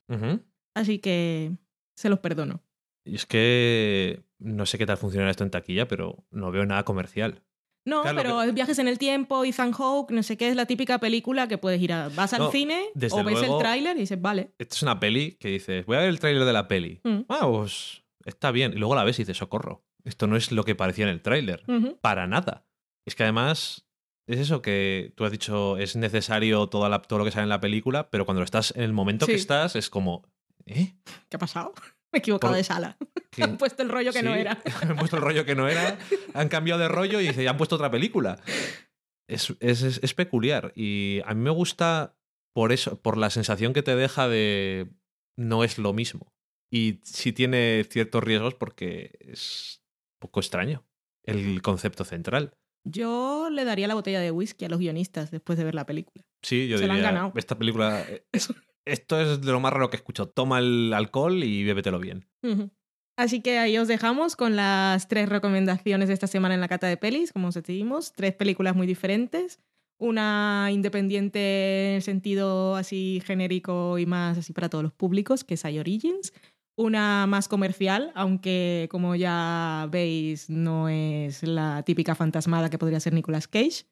Así que se los perdono. Y es que no sé qué tal funciona esto en taquilla, pero no veo nada comercial. No, pero viajes en el tiempo, Ethan Hawke, no sé qué, es la típica película que puedes ir a... Vas al cine o ves el tráiler y dices, vale. Esta es una peli que dices, voy a ver el tráiler de la peli. Mm. Ah, pues está bien. Y luego la ves y dices, socorro. Esto no es lo que parecía en el tráiler. Para nada. Es que además es eso que tú has dicho, es necesario todo, todo lo que sale en la película, pero cuando estás en el momento que estás, es como, ¿eh? ¿Qué ha pasado? Me he equivocado de sala. Han puesto el rollo que no era. han puesto el rollo que no era, han cambiado de rollo y ya han puesto otra película. Es, es, es, peculiar y a mí me gusta por eso, por la sensación que te deja de no es lo mismo. Y sí tiene ciertos riesgos porque es un poco extraño el concepto central. Yo le daría la botella de whisky a los guionistas después de ver la película. Sí, yo diría, ganado. esta película... Eh, esto es de lo más raro que escucho. Toma el alcohol y bébetelo bien. Así que ahí os dejamos con las tres recomendaciones de esta semana en la cata de pelis, como os decimos. Tres películas muy diferentes. Una independiente en el sentido así genérico y más así para todos los públicos, que es I Origins una más comercial, aunque como ya veis no es la típica fantasmada que podría ser Nicolas Cage.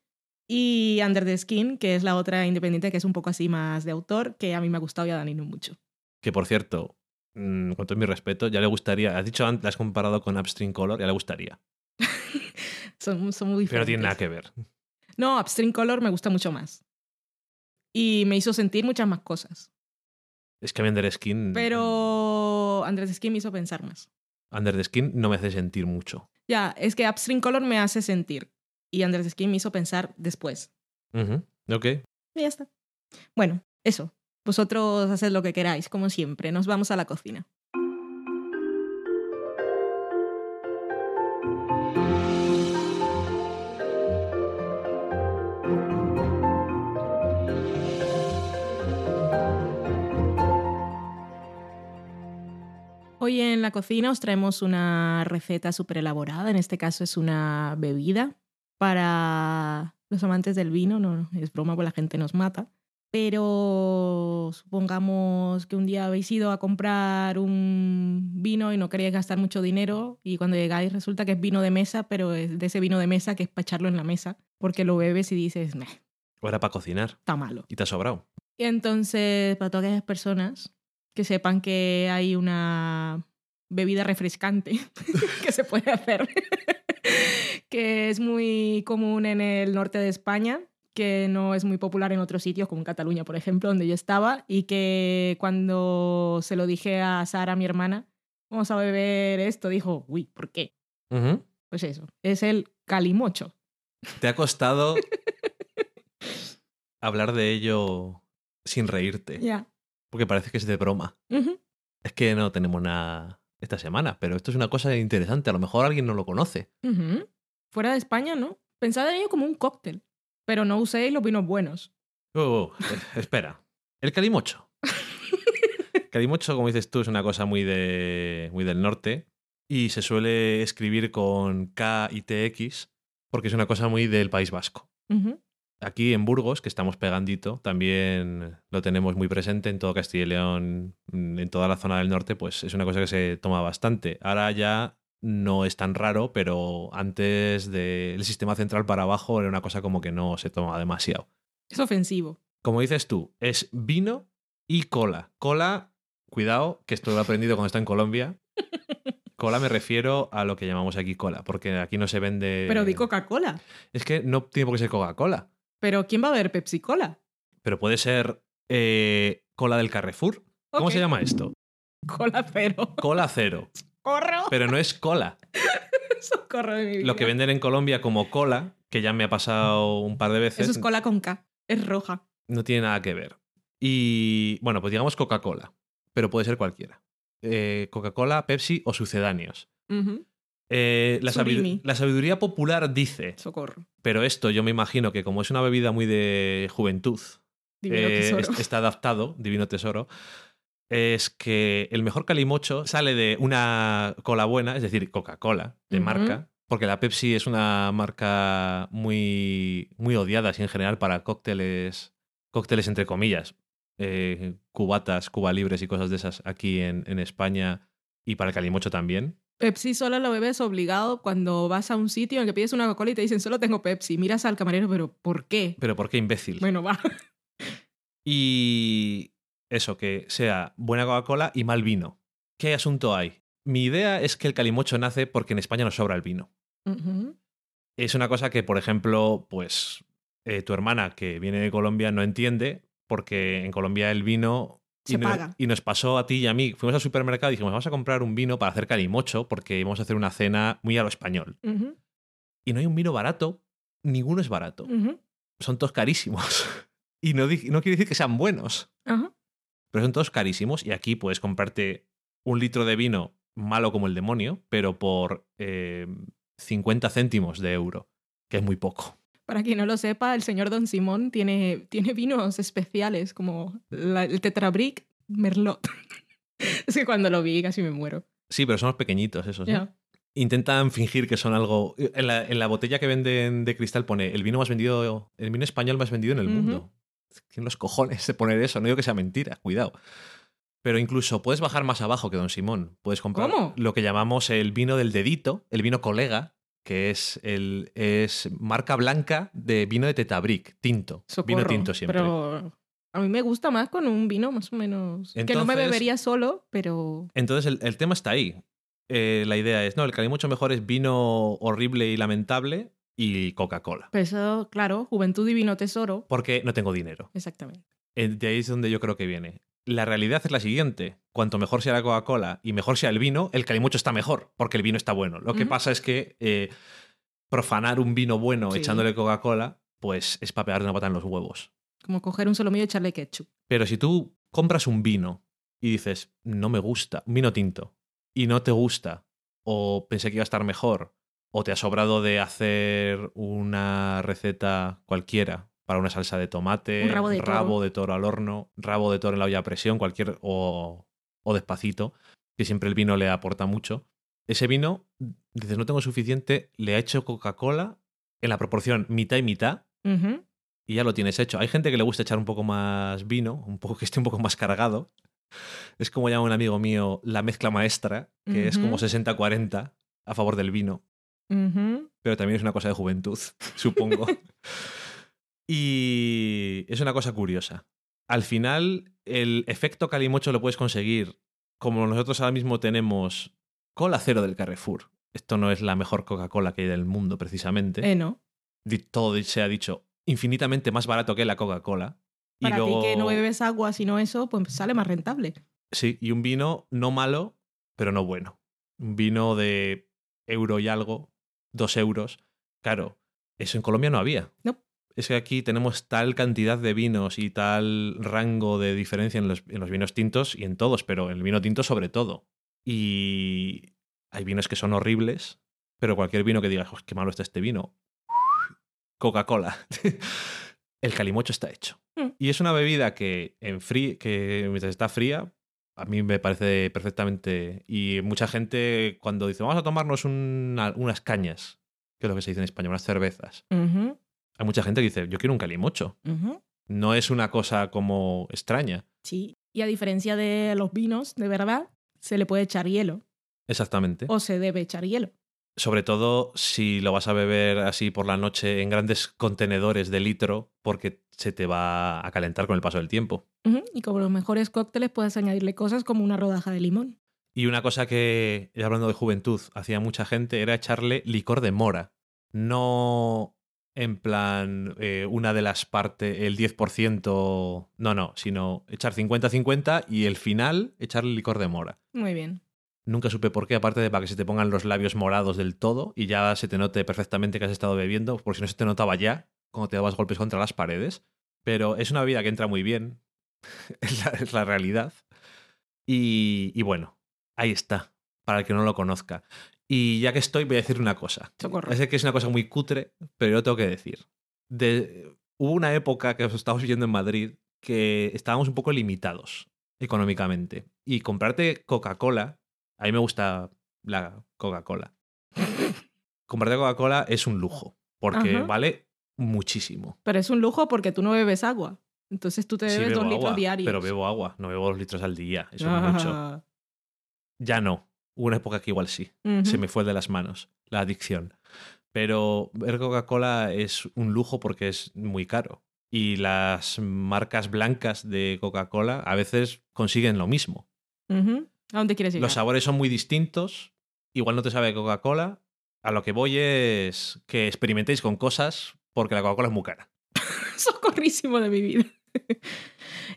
Y Under the Skin, que es la otra independiente que es un poco así más de autor, que a mí me ha gustado y a Dani no mucho. Que por cierto, mm, con todo mi respeto, ya le gustaría, has dicho antes, la has comparado con Upstream Color, ya le gustaría. son, son muy diferentes. Pero no tiene nada que ver. No, Upstream Color me gusta mucho más. Y me hizo sentir muchas más cosas. Es que Under the Skin. Pero Under the Skin me hizo pensar más. Under the Skin no me hace sentir mucho. Ya, es que Upstream Color me hace sentir. Y the Skin me hizo pensar después. Ok. Y ya está. Bueno, eso. Vosotros haced lo que queráis, como siempre. Nos vamos a la cocina. Hoy en la cocina os traemos una receta súper elaborada, en este caso es una bebida para los amantes del vino, no, es broma, porque la gente nos mata, Pero supongamos que un día habéis ido a comprar un vino y no queríais gastar mucho dinero y cuando llegáis resulta que es vino de mesa, pero es de ese vino de mesa que es para echarlo en la mesa, porque lo bebes y dices, "Meh, O era para cocinar está malo. y te ha sobrado. Y entonces, para todas aquellas personas que sepan que hay una bebida refrescante que se puede hacer, que es muy común en el norte de España, que no es muy popular en otros sitios, como en Cataluña, por ejemplo, donde yo estaba, y que cuando se lo dije a Sara, mi hermana, vamos a beber esto, dijo, uy, ¿por qué? Pues eso, es el calimocho. Te ha costado hablar de ello sin reírte, Ya. porque parece que es de broma. Es que no tenemos nada esta semana, pero esto es una cosa interesante. A lo mejor alguien no lo conoce. Fuera de España, ¿no? Pensaba en ello como un cóctel, pero no uséis los vinos buenos. Oh, oh, eh, espera. El calimocho. calimocho, como dices tú, es una cosa muy, de, muy del norte y se suele escribir con K y TX porque es una cosa muy del País Vasco. Aquí en Burgos, que estamos pegandito, también lo tenemos muy presente en todo Castilla y León, mm, en toda la zona del norte, pues es una cosa que se toma bastante. Ahora ya no es tan raro, pero antes del sistema central para abajo era una cosa como que no se toma demasiado. Es ofensivo. Como dices tú, es vino y cola. Cola, cuidado, que esto lo he aprendido cuando está en Colombia. Cola me refiero a lo que llamamos aquí cola, porque aquí no se vende... Pero di Coca-Cola. Es que no tiene por qué ser Coca-Cola. Pero ¿quién va a beber Pepsi-Cola? Pero puede ser eh, cola del Carrefour. ¿Cómo se llama esto? Cola cero. Cola cero. ¡Corro! Pero no es cola. Socorro de mi vida. Lo que venden en Colombia como cola, que ya me ha pasado un par de veces, Eso es cola con K. Es roja. no tiene nada que ver. Y bueno, pues digamos Coca-Cola, pero puede ser cualquiera. Eh, Coca-Cola, Pepsi o sucedáneos. Eh, la, sabiduría popular dice, Socorro. pero esto yo me imagino que como es una bebida muy de juventud, Divino eh, está adaptado, divino tesoro, es que el mejor calimocho sale de una cola buena, es decir, Coca-Cola, de marca, porque la Pepsi es una marca muy, muy odiada así en general para cócteles, cócteles entre comillas, eh, cubatas, cuba libres y cosas de esas aquí en, en España y para el calimocho también. Pepsi solo lo bebes obligado cuando vas a un sitio en el que pides una Coca-Cola y te dicen solo tengo Pepsi. Miras al camarero, pero ¿por qué? Pero ¿por qué imbécil? Bueno, va. Y eso, que sea buena Coca-Cola y mal vino. ¿Qué asunto hay? Mi idea es que el calimocho nace porque en España nos sobra el vino. Es una cosa que, por ejemplo, pues eh, tu hermana que viene de Colombia no entiende porque en Colombia el vino... Se y, nos pasó a ti y a mí. Fuimos al supermercado y dijimos, vamos a comprar un vino para hacer calimocho porque vamos a hacer una cena muy a lo español. Y no hay un vino barato. Ninguno es barato. Son todos carísimos. y no, no quiere decir que sean buenos. Pero son todos carísimos y aquí puedes comprarte un litro de vino malo como el demonio, pero por eh, 50 céntimos de euro, que es muy poco. Para quien no lo sepa, el señor Don Simón tiene, tiene vinos especiales como la- el Tetrabric Merlot. es que cuando lo vi casi me muero. Sí, pero son los pequeñitos esos. ¿no? Intentan fingir que son algo... En la, en la botella que venden de cristal pone el vino más vendido, el vino español más vendido en el mundo. ¿Quién los cojones de poner eso? No digo que sea mentira, cuidado. Pero incluso puedes bajar más abajo que Don Simón. Puedes comprar ¿Cómo? lo que llamamos el vino del dedito, el vino colega, que es, el, es marca blanca de vino de Tetabric, tinto. Socorro. Vino tinto siempre. Pero a mí me gusta más con un vino más o menos... que no me bebería solo, pero... Entonces el, el tema está ahí. Eh, la idea es, no, el calimocho mejor es vino horrible y lamentable y Coca-Cola. Pero eso, claro, juventud y vino tesoro. Porque no tengo dinero. Exactamente. De ahí es donde yo creo que viene. La realidad es la siguiente. Cuanto mejor sea la Coca-Cola y mejor sea el vino, el calimocho está mejor, porque el vino está bueno. Lo que pasa es que eh, profanar un vino bueno Sí. echándole Coca-Cola, pues es para pegarle una pata en los huevos. Como coger un solomillo y echarle ketchup. Pero si tú compras un vino y dices, no me gusta, un vino tinto, y no te gusta, o pensé que iba a estar mejor, o te ha sobrado de hacer una receta cualquiera para una salsa de tomate, Un rabo de toro. de toro al horno, rabo de toro en la olla a presión, cualquier, o, o despacito, que siempre el vino le aporta mucho. Ese vino, dices, no tengo suficiente, le ha hecho Coca-Cola en la proporción mitad y mitad, y ya lo tienes hecho. Hay gente que le gusta echar un poco más vino, un poco que esté un poco más cargado. Es como llama un amigo mío la mezcla maestra, que es como Ujú. 60-40 a favor del vino. Pero también es una cosa de juventud, supongo. y es una cosa curiosa. Al final, el efecto calimocho lo puedes conseguir como nosotros ahora mismo tenemos cola cero del Carrefour. Esto no es la mejor Coca-Cola que hay del mundo, precisamente. Eh, no. Todo se ha dicho infinitamente más barato que la Coca-Cola. Y Para luego, ti que no bebes agua, sino eso, pues sale más rentable. Sí, y un vino no malo, pero no bueno. Un vino de euro y algo, dos euros. Claro, eso en Colombia no había. No. Es que aquí tenemos tal cantidad de vinos y tal rango de diferencia en los, en los vinos tintos y en todos, pero en el vino tinto sobre todo. Y hay vinos que son horribles, pero cualquier vino que diga, "Joder, qué malo está este vino. Coca-Cola. el calimocho está hecho. Mm. Y es una bebida que, en frí- que mientras está fría, a mí me parece perfectamente. Y mucha gente, cuando dice, vamos a tomarnos una- unas cañas, que es lo que se dice en español, unas cervezas, hay mucha gente que dice, yo quiero un calimocho. No es una cosa como extraña. Sí. Y a diferencia de los vinos, de verdad, se le puede echar hielo. Exactamente. O se debe echar hielo. Sobre todo si lo vas a beber así por la noche en grandes contenedores de litro, porque se te va a calentar con el paso del tiempo. Y como los mejores cócteles puedes añadirle cosas como una rodaja de limón. Y una cosa que, hablando de juventud, hacía mucha gente era echarle licor de mora. No en plan eh, una de las partes, el 10%, no, no, sino echar 50-50 y el final echarle licor de mora. Muy bien. Nunca supe por qué, aparte de para que se te pongan los labios morados del todo y ya se te note perfectamente que has estado bebiendo, porque si no se te notaba ya cuando te dabas golpes contra las paredes. Pero es una bebida que entra muy bien, es, la, es la realidad. Y, y bueno, ahí está, para el que no lo conozca. Y ya que estoy, voy a decir una cosa. Socorro. Sé que es una cosa muy cutre, pero yo tengo que decir. De, hubo una época que os estábamos viviendo en Madrid que estábamos un poco limitados económicamente. Y comprarte Coca-Cola, a mí me gusta la Coca-Cola. comprarte Coca-Cola es un lujo, porque Ajá. vale muchísimo. Pero es un lujo porque tú no bebes agua. Entonces tú te bebes dos litros diarios. pero bebo agua, no bebo dos litros al día, eso es Ah, mucho. Ya no, hubo una época que igual sí. se me fue de las manos la adicción. Pero ver Coca-Cola es un lujo porque es muy caro. Y las marcas blancas de Coca-Cola a veces consiguen lo mismo. ¿A dónde quieres llegar? Los sabores son muy distintos. Igual no te sabe Coca-Cola. A lo que voy es que experimentéis con cosas porque la Coca-Cola es muy cara. Socorrísimo de mi vida.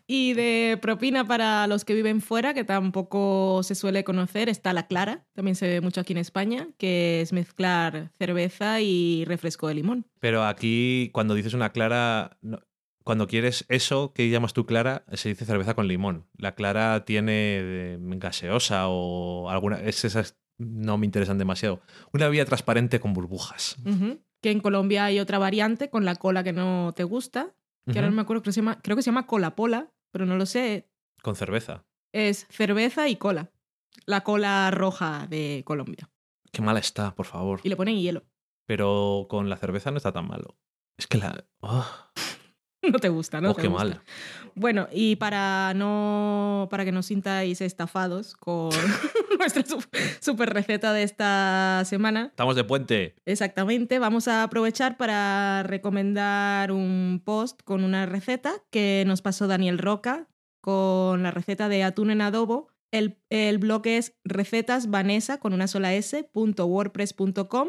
y de propina para los que viven fuera, que tampoco se suele conocer, está la clara, también se ve mucho aquí en España, que es mezclar cerveza y refresco de limón. Pero aquí, cuando dices una clara, no- cuando quieres eso que llamas tú clara, se dice cerveza con limón. La clara tiene eh, gaseosa o alguna. Es esas no me interesan demasiado. Una bebida transparente con burbujas. Que en Colombia hay otra variante con la cola que no te gusta, que ahora no me acuerdo, creo que se llama, creo que se llama cola pola, pero no lo sé. Con cerveza. Es cerveza y cola. La cola roja de Colombia. Qué mala está, por favor. Y le ponen hielo. Pero con la cerveza no está tan malo. Es que la. oh, No te gusta, ¿no? oh, te qué gusta. mal. Bueno, y para no para que no os sintáis estafados con nuestra su- super receta de esta semana, Estamos de puente. exactamente, vamos a aprovechar para recomendar un post con una receta que nos pasó Daniel Roca con la receta de atún en adobo. El, el blog es recetasvanessa con una sola s, punto wordpress.com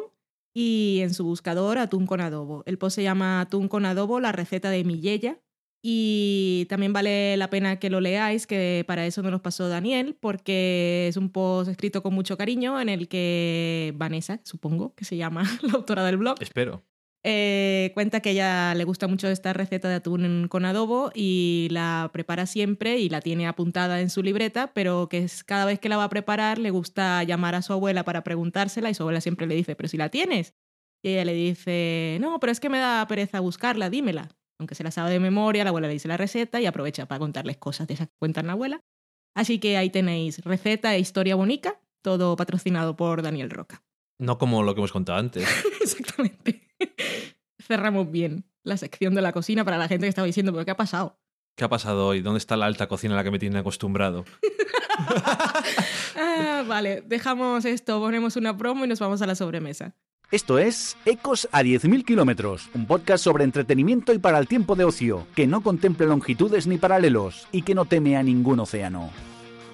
y en su buscador atún con adobo. El post se llama atún con adobo, la receta de mi yeya. Y también vale la pena que lo leáis, que para eso nos lo pasó Daniel, porque es un post escrito con mucho cariño en el que Vanessa, supongo que se llama la autora del blog, Espero. eh, cuenta que ella le gusta mucho esta receta de atún con adobo y la prepara siempre y la tiene apuntada en su libreta, pero que es, cada vez que la va a preparar le gusta llamar a su abuela para preguntársela y su abuela siempre le dice, pero si la tienes. Y ella le dice, no, pero es que me da pereza buscarla, dímela. Aunque se la sabe de memoria, la abuela le dice la receta y aprovecha para contarles cosas de esas que cuentan la abuela. Así que ahí tenéis receta e historia bonita, todo patrocinado por Daniel Roca. No como lo que hemos contado antes. Exactamente. Cerramos bien. la sección de la cocina para la gente que estaba diciendo, pero ¿qué ha pasado? ¿Qué ha pasado hoy? ¿Dónde está la alta cocina a la que me tienen acostumbrado? Ah, vale, dejamos esto, ponemos una promo y nos vamos a la sobremesa. Esto es Ecos a 10.000 kilómetros, un podcast sobre entretenimiento y para el tiempo de ocio, que no contemple longitudes ni paralelos y que no teme a ningún océano.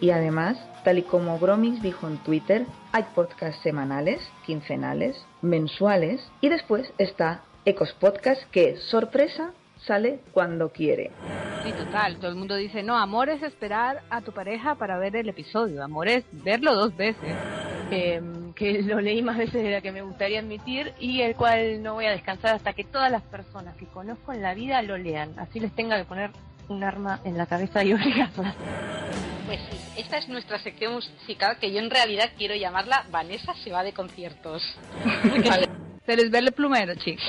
Y además, tal y como Bromix dijo en Twitter, hay podcasts semanales, quincenales, mensuales y después está Ecos Podcast que, sorpresa, sale cuando quiere. Sí, total. Todo el mundo dice, no, amor es esperar a tu pareja para ver el episodio. Amor es verlo dos veces. Eh, que lo leí más veces de la que me gustaría admitir y el cual no voy a descansar hasta que todas las personas que conozco en la vida lo lean. Así les tenga que poner un arma en la cabeza y obligarlas. Pues sí, esta es nuestra sección musical que yo en realidad quiero llamarla Vanessa se va de conciertos. Pero es verle plumero, chicos.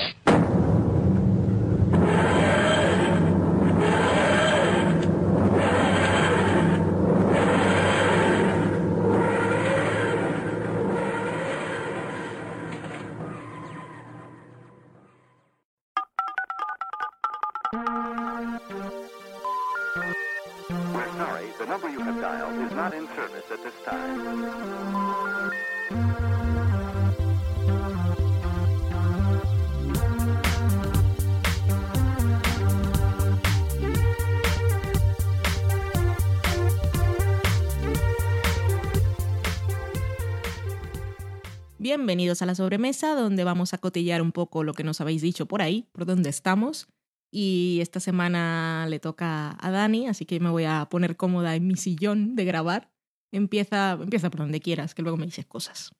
Bienvenidos a la sobremesa, donde vamos a cotillar un poco lo que nos habéis dicho por ahí, por dónde estamos. Y esta semana le toca a Dani, así que me voy a poner cómoda en mi sillón de grabar. Empieza, empieza por donde quieras, que luego me dices cosas.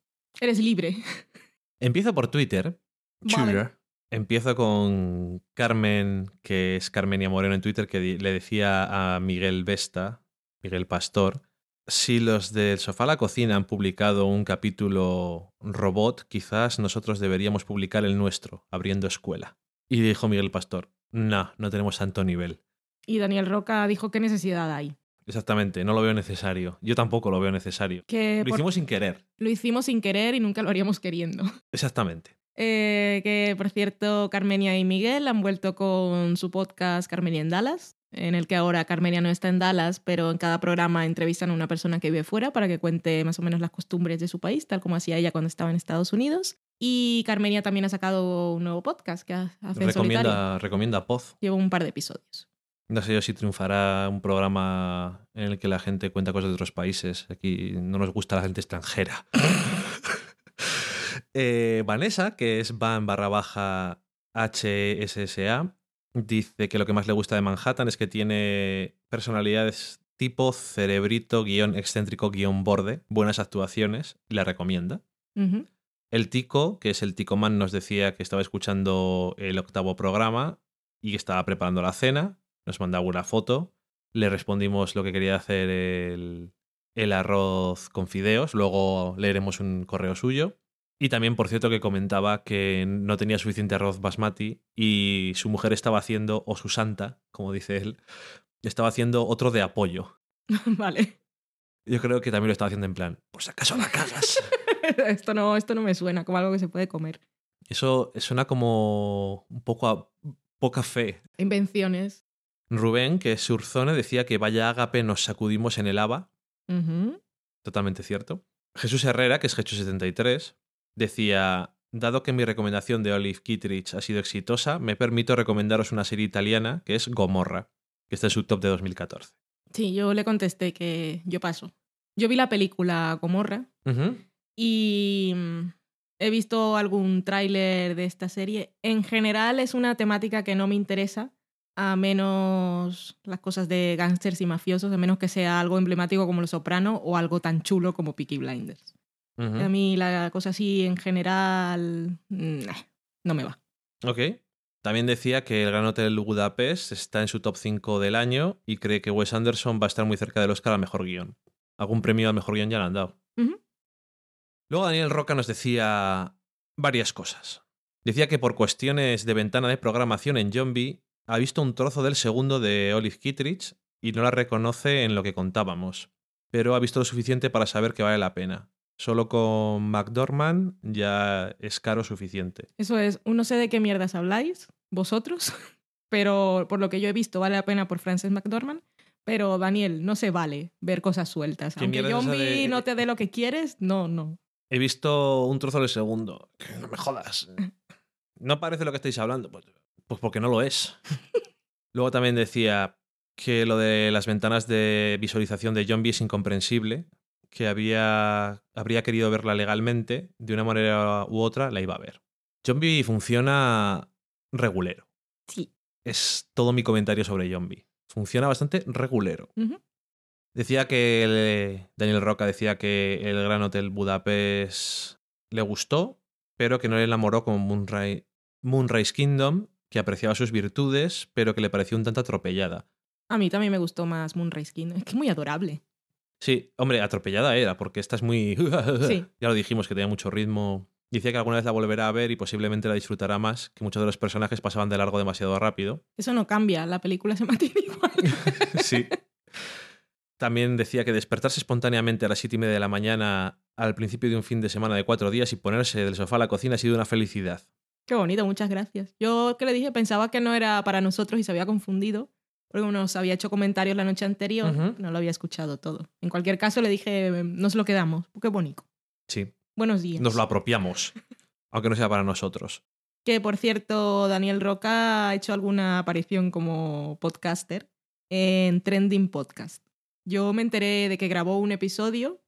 Eres libre. Empiezo por Twitter. Vale. Twitter. Empiezo con Carmen, que es Carmenia Moreno en Twitter, que le decía a Miguel Vesta, Miguel Pastor, si los del sofá a la cocina han publicado un capítulo robot, quizás nosotros deberíamos publicar el nuestro, abriendo escuela. Y dijo Miguel Pastor, no, no tenemos tanto nivel. Y Daniel Roca dijo qué necesidad hay. Exactamente, no lo veo necesario. Yo tampoco lo veo necesario. Que Lo por- hicimos sin querer. lo hicimos sin querer y nunca lo haríamos queriendo. Exactamente. Eh, que por cierto, Carmenia y Miguel han vuelto con su podcast Carmenia en Dallas, en el que ahora Carmenia no está en Dallas, pero en cada programa entrevistan a una persona que vive fuera para que cuente más o menos las costumbres de su país, tal como hacía ella cuando estaba en Estados Unidos. Y Carmenia también ha sacado un nuevo podcast que hace en solitario. Recomienda, recomienda Poz. Lleva un par de episodios. No sé yo si triunfará un programa en el que la gente cuenta cosas de otros países. Aquí no nos gusta la gente extranjera. Eh, Vanessa, que es van barra baja HSSA, dice que lo que más le gusta de Manhattan es que tiene personalidades tipo cerebrito, guion excéntrico, guion borde, buenas actuaciones, y la recomienda. El Tico, que es el Tico Man, nos decía que estaba escuchando el octavo programa y que estaba preparando la cena. Nos mandaba una foto. Le respondimos lo que quería hacer el, el arroz con fideos. Luego leeremos un correo suyo. Y también, por cierto, que comentaba que no tenía suficiente arroz basmati y su mujer estaba haciendo, o su santa, como dice él, estaba haciendo otro de apoyo. vale. Yo creo que también lo estaba haciendo en plan, por si acaso la cagas. esto, no, esto no me suena como algo que se puede comer. Eso suena como un poco a poca fe. Invenciones. Rubén, que es Surzone, decía que vaya ágape nos sacudimos en el ABA. Ujú. Totalmente cierto. Jesús Herrera, que es Jesús73, decía, dado que mi recomendación de Olive Kittredge ha sido exitosa, me permito recomendaros una serie italiana que es Gomorra, que está en su top de 2014. Sí, yo le contesté que yo paso. Yo vi la película Gomorra y mm, he visto algún tráiler de esta serie. En general es una temática que no me interesa, a menos las cosas de gángsters y mafiosos, a menos que sea algo emblemático como Los Soprano o algo tan chulo como Peaky Blinders. A mí la cosa así en general no me va. Ok. También decía que el Gran Hotel Budapest está en su top 5 del año y cree que Wes Anderson va a estar muy cerca del Oscar al mejor guion. Algún premio al mejor guion ya le han dado. Luego Daniel Roca nos decía varias cosas. Decía que por cuestiones de ventana de programación en B ha visto un trozo del segundo de Olive Kittredge y no la reconoce en lo que contábamos, pero ha visto lo suficiente para saber que vale la pena. Solo con McDormand ya es caro suficiente. Eso es, no sé de qué mierdas habláis, vosotros, pero por lo que yo he visto vale la pena por Frances McDormand. Pero Daniel, no se vale ver cosas sueltas. ¿Qué Aunque de- no te dé lo que quieres, no, no. He visto un trozo del segundo. Que No me jodas. No parece lo que estáis hablando. Pues, pues porque no lo es. Luego también decía que lo de las ventanas de visualización de Zombie es incomprensible, que había, habría querido verla legalmente, de una manera u otra la iba a ver. Zombie funciona regulero. Sí. Es todo mi comentario sobre Zombie. Funciona bastante regulero. Decía que el- Daniel Roca decía que el Gran Hotel Budapest le gustó, pero que no le enamoró como Moonrise, Moonrise Kingdom, que apreciaba sus virtudes, pero que le pareció un tanto atropellada. A mí también me gustó más Moonrise Kingdom. Es que es muy adorable. Sí, hombre, atropellada era, porque esta es muy... Sí. Ya lo dijimos, que tenía mucho ritmo. Decía que alguna vez la volverá a ver y posiblemente la disfrutará más, que muchos de los personajes pasaban de largo demasiado rápido. Eso no cambia. La película se mantiene igual. Sí. También decía que despertarse espontáneamente a las siete y media de la mañana al principio de un fin de semana de cuatro días y ponerse del sofá a la cocina ha sido una felicidad. Qué bonito, muchas gracias. Yo que le dije pensaba que no era para nosotros y se había confundido. Porque nos había hecho comentarios la noche anterior, no lo había escuchado todo. En cualquier caso le dije, nos lo quedamos, qué bonito. Sí, Buenos días. nos lo apropiamos, aunque no sea para nosotros. Que por cierto, Daniel Roca ha hecho alguna aparición como podcaster en Trending Podcast. Yo me enteré de que grabó un episodio,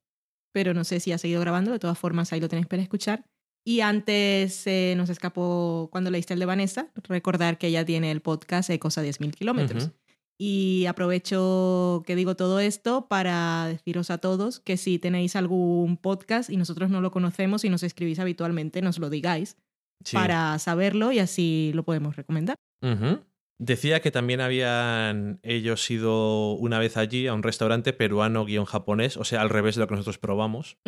pero no sé si ha seguido grabando, de todas formas ahí lo tenéis para escuchar. Y antes se nos escapó cuando leíste el de Vanessa, recordar que ella tiene el podcast Ecos a 10.000 kilómetros. Ujú. Y aprovecho que digo todo esto para deciros a todos que si tenéis algún podcast y nosotros no lo conocemos y nos escribís habitualmente, nos lo digáis Sí. para saberlo y así lo podemos recomendar. Decía que también habían ellos ido una vez allí a un restaurante peruano-japonés, o sea, al revés de lo que nosotros probamos,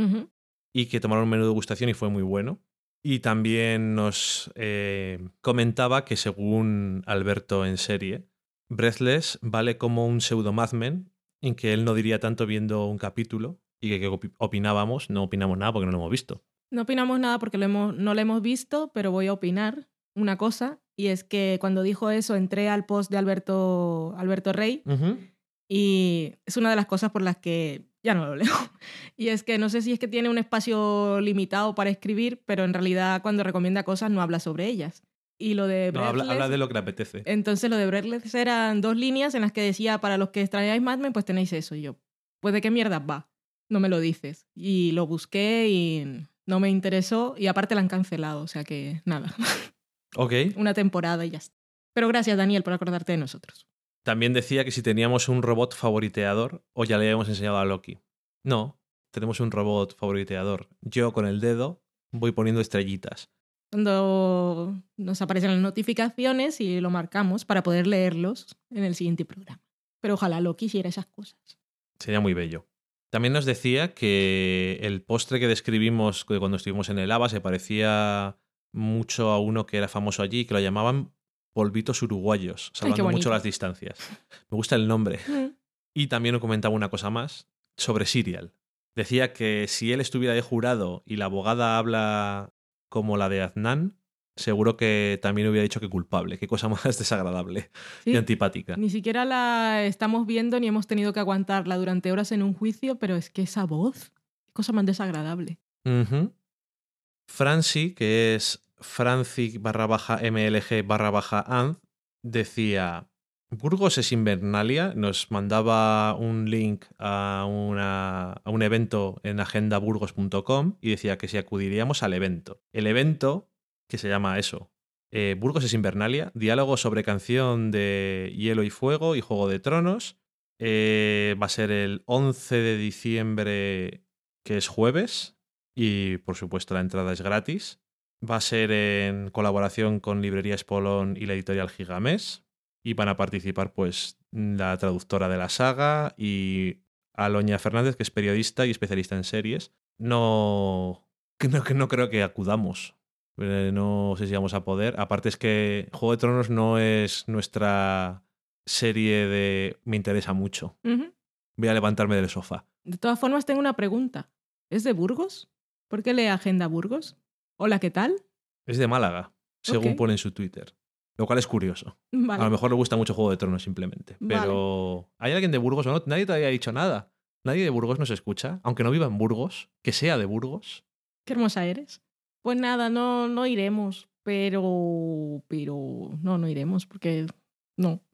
y que tomaron un menú de degustación y fue muy bueno. Y también nos eh, comentaba que según Alberto en serie, Breathless vale como un pseudo Mad Men, en que él no diría tanto viendo un capítulo y que, que opi- opinábamos, no opinamos nada porque no lo hemos visto. No opinamos nada porque lo hemos, no lo hemos visto, pero voy a opinar una cosa, y es que cuando dijo eso entré al post de Alberto, Alberto Rey y es una de las cosas por las que ya no lo leo. Y es que no sé si es que tiene un espacio limitado para escribir, pero en realidad cuando recomienda cosas no habla sobre ellas. Y lo de No, habla, Breathless- habla de lo que le apetece. Entonces lo de Breathless eran dos líneas en las que decía, para los que extrañáis Mad Men, pues tenéis eso. Y yo, pues de qué mierda va, no me lo dices. Y lo busqué y no me interesó y aparte la han cancelado, o sea que nada, Ok. una temporada y ya está. Pero gracias Daniel por acordarte de nosotros. También decía que si teníamos un robot favoriteador o ya le habíamos enseñado a Loki. No, tenemos un robot favoriteador. Yo con el dedo voy poniendo estrellitas. Cuando nos aparecen las notificaciones y lo marcamos para poder leerlos en el siguiente programa. Pero ojalá Loki hiciera esas cosas. Sería muy bello. También nos decía que el postre que describimos de cuando estuvimos en el ABA se parecía mucho a uno que era famoso allí y que lo llamaban polvitos uruguayos, salvando mucho las distancias. Me gusta el nombre. Mm. Y también nos comentaba una cosa más sobre Serial. Decía que si él estuviera de jurado y la abogada habla como la de Aznan, seguro que también hubiera dicho que culpable. Qué cosa más desagradable y antipática. Ni siquiera la estamos viendo ni hemos tenido que aguantarla durante horas en un juicio, pero es que esa voz, qué cosa más desagradable. Franci, que es Franci barra baja MLG barra baja AND, decía, Burgos es Invernalia, nos mandaba un link a, un evento en agendaburgos.com y decía que si acudiríamos al evento. El evento, que se llama eso, eh, Burgos es Invernalia, diálogo sobre canción de Hielo y Fuego y Juego de Tronos, eh, va a ser el 11 de diciembre, que es jueves, y por supuesto la entrada es gratis. Va a ser en colaboración con Librerías Polón y la editorial Gigamés. Y van a participar, pues, la traductora de la saga y Aloña Fernández, que es periodista y especialista en series. No, que no, que no creo que acudamos. Eh, No sé si vamos a poder. Aparte es que Juego de Tronos no es nuestra serie de me interesa mucho. Voy a levantarme del sofá. De todas formas, tengo una pregunta. ¿Es de Burgos? ¿Por qué lee Agenda Burgos? Hola, ¿qué tal? Es de Málaga, según pone en su Twitter. Lo cual es curioso. Vale. A lo mejor le gusta mucho Juego de Tronos simplemente. Vale. Pero ¿hay alguien de Burgos o no? Nadie todavía ha dicho nada. Nadie de Burgos nos escucha, aunque no viva en Burgos, que sea de Burgos. Qué hermosa eres. Pues nada, no, no iremos. Pero. Pero. No, no iremos porque. No.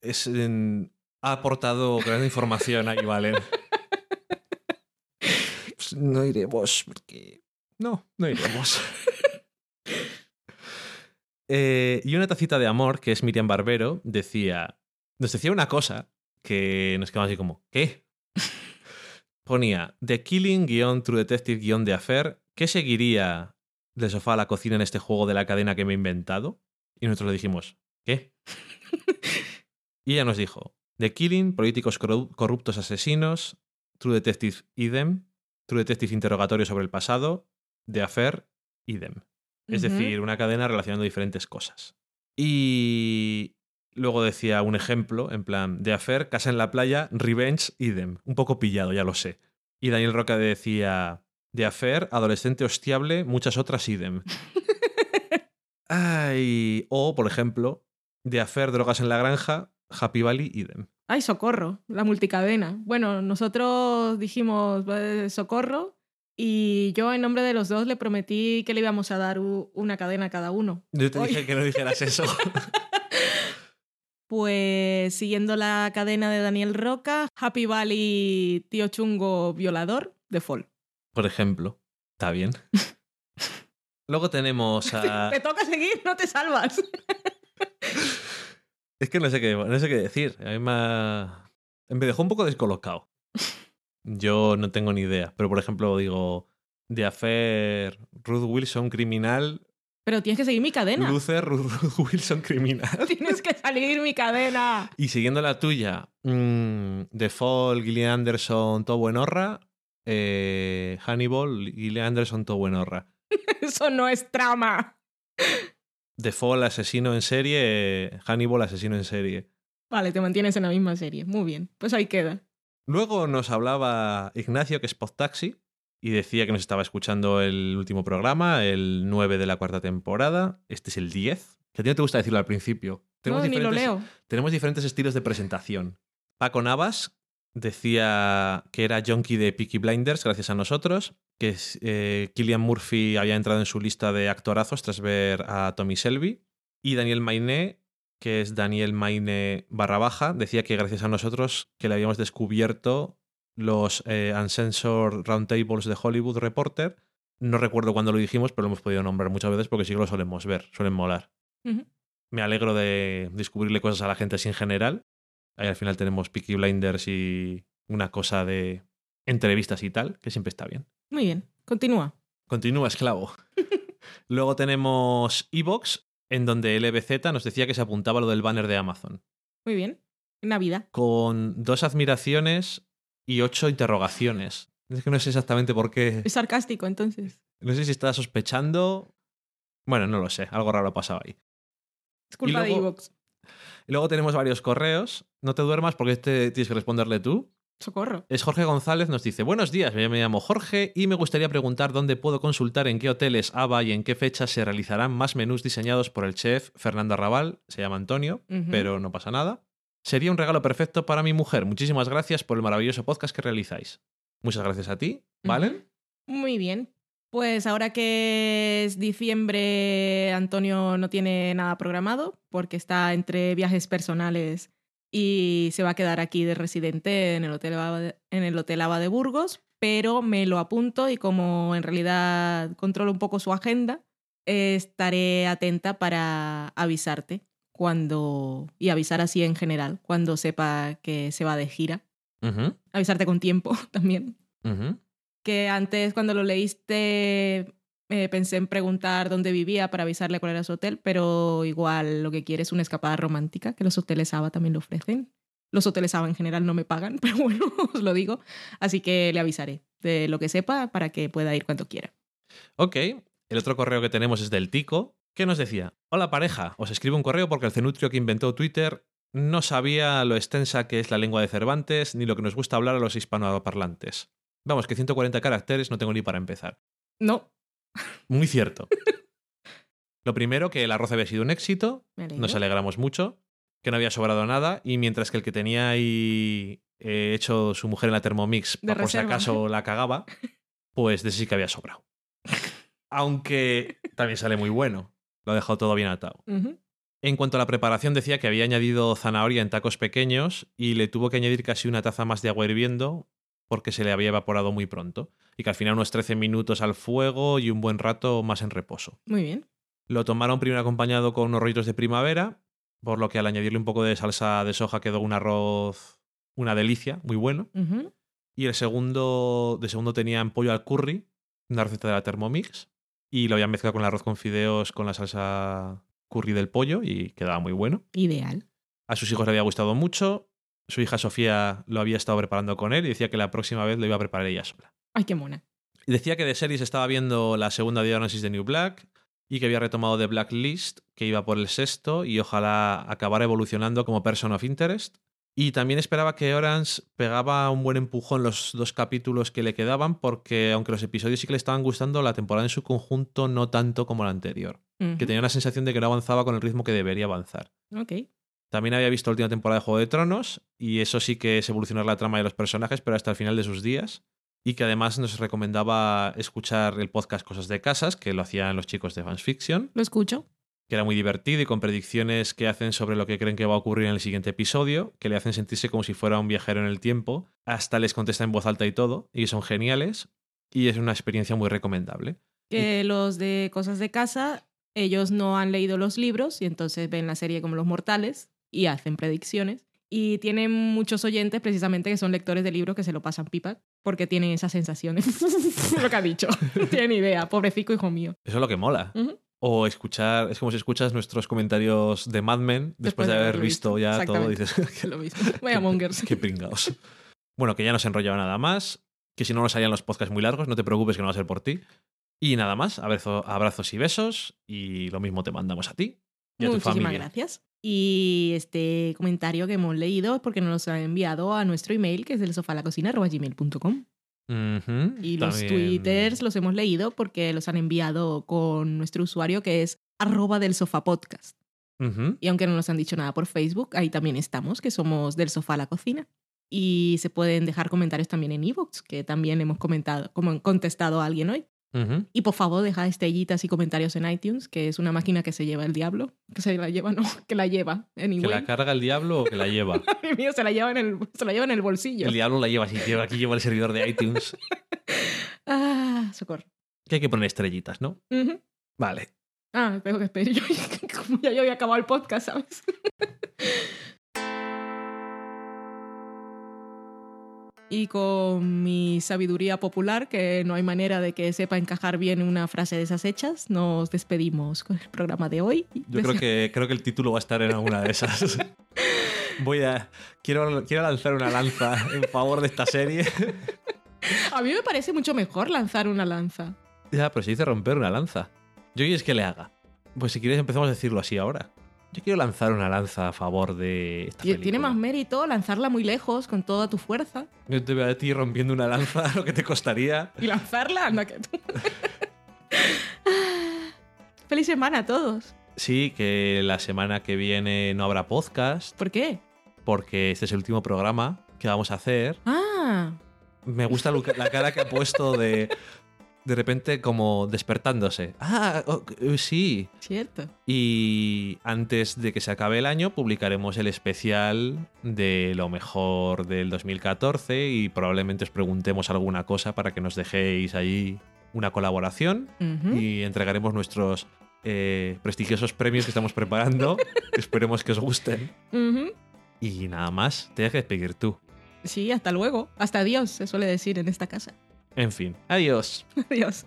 Es, en- ha aportado gran información ahí, Valen. Pues no iremos porque... No, no iremos. Eh, y una tacita de amor, que es Miriam Barbero, decía... Nos decía una cosa que nos quedamos así como... ¿Qué? Ponía The Killing, guion True Detective, guion de Affair. ¿Qué seguiría del sofá a la cocina en este juego de la cadena que me he inventado? Y nosotros le dijimos... ¿Qué? Y ella nos dijo, The Killing, políticos corru- corruptos asesinos, True Detective idem, True Detective interrogatorio sobre el pasado, The Affair idem. Es decir, una cadena relacionando diferentes cosas. Y luego decía un ejemplo, en plan, The Affair, Casa en la playa, Revenge idem. Un poco pillado, ya lo sé. Y Daniel Roca decía, The Affair, adolescente hostiable, muchas otras idem. Ay, o, por ejemplo, The Affair, drogas en la granja, Happy Valley, idem. Ay, socorro, la multicadena. Bueno, nosotros dijimos socorro y yo en nombre de los dos le prometí que le íbamos a dar una cadena a cada uno. Yo te dije que no dijeras eso. Pues siguiendo la cadena de Daniel Roca, Happy Valley, tío chungo violador, de Fall. por ejemplo. Está bien. Luego tenemos a... Te toca seguir, no te salvas. Es que no sé qué, no sé qué decir. A mí me, me dejó un poco descolocado. Yo no tengo ni idea. Pero, por ejemplo, digo... The Affair, Ruth Wilson, criminal. Pero tienes que seguir mi cadena. Luther, Ruth, Ruth Wilson, criminal. Tienes que salir mi cadena. Y siguiendo la tuya, mm, The Fall, Gillian Anderson, todo buenorra. Eh, Hannibal, Gillian Anderson, todo buenorra. Eso no es trama. The Fall, asesino en serie. Hannibal, asesino en serie. Vale, te mantienes en la misma serie. Muy bien. Pues ahí queda. Luego nos hablaba Ignacio, que es Podtaxi, y decía que nos estaba escuchando el último programa, el 9 de la cuarta temporada. Este es el 10. Que a ti no te gusta decirlo al principio. No, ni lo leo. Tenemos diferentes estilos de presentación. Paco Navas decía que era junkie de Peaky Blinders gracias a nosotros, que eh, Killian Murphy había entrado en su lista de actorazos tras ver a Tommy Shelby. Y Daniel Mainé, que es Daniel Mainé barra baja, decía que gracias a nosotros que le habíamos descubierto los eh, Uncensored Roundtables de Hollywood Reporter. No recuerdo cuándo lo dijimos, pero lo hemos podido nombrar muchas veces porque sí que lo solemos ver, suelen molar me alegro de descubrirle cosas a la gente así en general. Ahí al final tenemos Peaky Blinders y una cosa de entrevistas y tal, que siempre está bien. Muy bien. Continúa. Continúa, esclavo. Luego tenemos Evox, en donde LBZ nos decía que se apuntaba lo del banner de Amazon, Muy bien. Navidad. con dos admiraciones y ocho interrogaciones. Es que no sé exactamente por qué. Es sarcástico, entonces. No sé si está sospechando. Bueno, no lo sé, algo raro ha pasado ahí. Es culpa de Evox. Y luego tenemos varios correos. No te duermas porque este tienes que responderle tú. Socorro. Es Jorge González, nos dice, buenos días, me llamo Jorge y me gustaría preguntar dónde puedo consultar en qué hoteles ABA y en qué fechas se realizarán más menús diseñados por el chef Fernando Arrabal, se llama Antonio, pero no pasa nada. Sería un regalo perfecto para mi mujer. Muchísimas gracias por el maravilloso podcast que realizáis. Muchas gracias a ti, ¿vale? Muy bien. Pues ahora que es diciembre, Antonio no tiene nada programado porque está entre viajes personales y se va a quedar aquí de residente en el Hotel Ava de, en el Hotel Ava de Burgos, pero me lo apunto y como en realidad controlo un poco su agenda, eh, estaré atenta para avisarte cuando y avisar así en general cuando sepa que se va de gira. Avisarte con tiempo también. Que antes cuando lo leíste eh, pensé en preguntar dónde vivía para avisarle cuál era su hotel, pero igual lo que quiere es una escapada romántica, que los hoteles ABA también lo ofrecen. Los hoteles ABA en general no me pagan, pero bueno, os lo digo. Así que le avisaré de lo que sepa para que pueda ir cuando quiera. Ok, el otro correo que tenemos es del Tico, que nos decía, hola pareja, os escribo un correo porque el cenutrio que inventó Twitter no sabía lo extensa que es la lengua de Cervantes ni lo que nos gusta hablar a los hispanoparlantes. Vamos, que 140 caracteres no tengo ni para empezar. No, Muy cierto. Lo primero, que el arroz había sido un éxito, nos alegramos mucho, que no había sobrado nada, y mientras que el que tenía ahí eh, hecho su mujer en la Thermomix, pa- por si acaso la cagaba, pues de ese sí que había sobrado. Aunque también sale muy bueno. Lo ha dejado todo bien atado. En cuanto a la preparación, decía que había añadido zanahoria en tacos pequeños y le tuvo que añadir casi una taza más de agua hirviendo porque se le había evaporado muy pronto. Y que al final unos 13 minutos al fuego y un buen rato más en reposo. Muy bien. Lo tomaron primero acompañado con unos rollitos de primavera, por lo que al añadirle un poco de salsa de soja quedó un arroz, una delicia, muy bueno. Y el segundo, de segundo tenían pollo al curry, una receta de la Thermomix, y lo habían mezclado con el arroz con fideos con la salsa curry del pollo y quedaba muy bueno. Ideal. A sus hijos le había gustado mucho, su hija Sofía lo había estado preparando con él y decía que la próxima vez lo iba a preparar ella sola. Ay, qué mona. Decía que de series estaba viendo la segunda diagnosis de New Black y que había retomado The Blacklist, que iba por el sexto y ojalá acabara evolucionando como Person of Interest. Y también esperaba que Orange pegaba un buen empujón los dos capítulos que le quedaban, porque aunque los episodios sí que le estaban gustando, la temporada en su conjunto no tanto como la anterior. Que tenía la sensación de que no avanzaba con el ritmo que debería avanzar. Ok. También había visto la última temporada de Juego de Tronos, y eso sí que es evolucionar la trama de los personajes, pero hasta el final de sus días. Y que además nos recomendaba escuchar el podcast Cosas de Casas, que lo hacían los chicos de Fans Fiction, Lo escucho. que era muy divertido y con predicciones que hacen sobre lo que creen que va a ocurrir en el siguiente episodio, que le hacen sentirse como si fuera un viajero en el tiempo. Hasta les contesta en voz alta y todo, y son geniales. Y es una experiencia muy recomendable. Que los de cosas de casa, ellos no han leído los libros y entonces ven la serie como los mortales y hacen predicciones. Y tienen muchos oyentes precisamente que son lectores de libros que se lo pasan pipa porque tienen esas sensaciones. lo que ha dicho. No tienen idea. Pobrecico hijo mío. Eso es lo que mola. O escuchar, es como si escuchas nuestros comentarios de Mad Men después, de haber visto ya todo. Dices, Es lo mismo. Vaya mongers. Qué pringaos. Bueno, que ya no se enrollaba nada más. Que si no nos salían los podcasts muy largos, no te preocupes que no va a ser por ti. Y nada más, abrazo- abrazos y besos. Y lo mismo te mandamos a ti y a tu Muchísimas familia. gracias. Y este comentario que hemos leído es porque nos los ha enviado a nuestro email, que es del sofalacocina.gmail.com. Ujú, Y los también- twitters los hemos leído porque los han enviado con nuestro usuario que es arroba del sofá podcast. Y aunque no nos han dicho nada por Facebook, ahí también estamos, que somos del sofá a la cocina. Y se pueden dejar comentarios también en iVoox, que también hemos comentado, como contestado a alguien hoy. Y por favor, deja estrellitas y comentarios en iTunes, que es una máquina que se lleva el diablo. Que se la lleva, no, que la lleva. ¿Que Anyway. la carga el diablo o que la lleva? Ay, mío, se la lleva en el, se la lleva en el bolsillo. El diablo la lleva, si lleva, aquí lleva el servidor de iTunes. Ah, socorro. Que hay que poner estrellitas, ¿no? Vale. Ah, espero que espere. Yo, como ya yo había acabado el podcast, ¿sabes? Y con mi sabiduría popular, que no hay manera de que sepa encajar bien una frase de esas hechas, nos despedimos con el programa de hoy. Yo creo que, creo que el título va a estar en alguna de esas. Voy a. Quiero, quiero lanzar una lanza en favor de esta serie. A mí me parece mucho mejor lanzar una lanza. Ya, pero se dice romper una lanza. ¿Yo quieres que le haga? Pues si quieres empezamos a decirlo así ahora. Yo quiero lanzar una lanza a favor de esta Tie- Tiene película. más mérito lanzarla muy lejos con toda tu fuerza. Yo te veo a ti rompiendo una lanza, lo que te costaría. Y lanzarla, anda que tú. Feliz semana a todos. Sí, que la semana que viene no habrá podcast, ¿Por qué? porque este es el último programa que vamos a hacer. Ah, Me gusta la cara que ha puesto de. De repente, como despertándose. Ah, oh, eh, sí. cierto. Y antes de que se acabe el año, publicaremos el especial de lo mejor del 2014 y probablemente os preguntemos alguna cosa para que nos dejéis ahí una colaboración y entregaremos nuestros eh, prestigiosos premios que estamos preparando. Esperemos que os gusten. Y nada más, te tienes que despedir tú. Sí, hasta luego. Hasta adiós, se suele decir en esta casa. En fin, adiós. Adiós.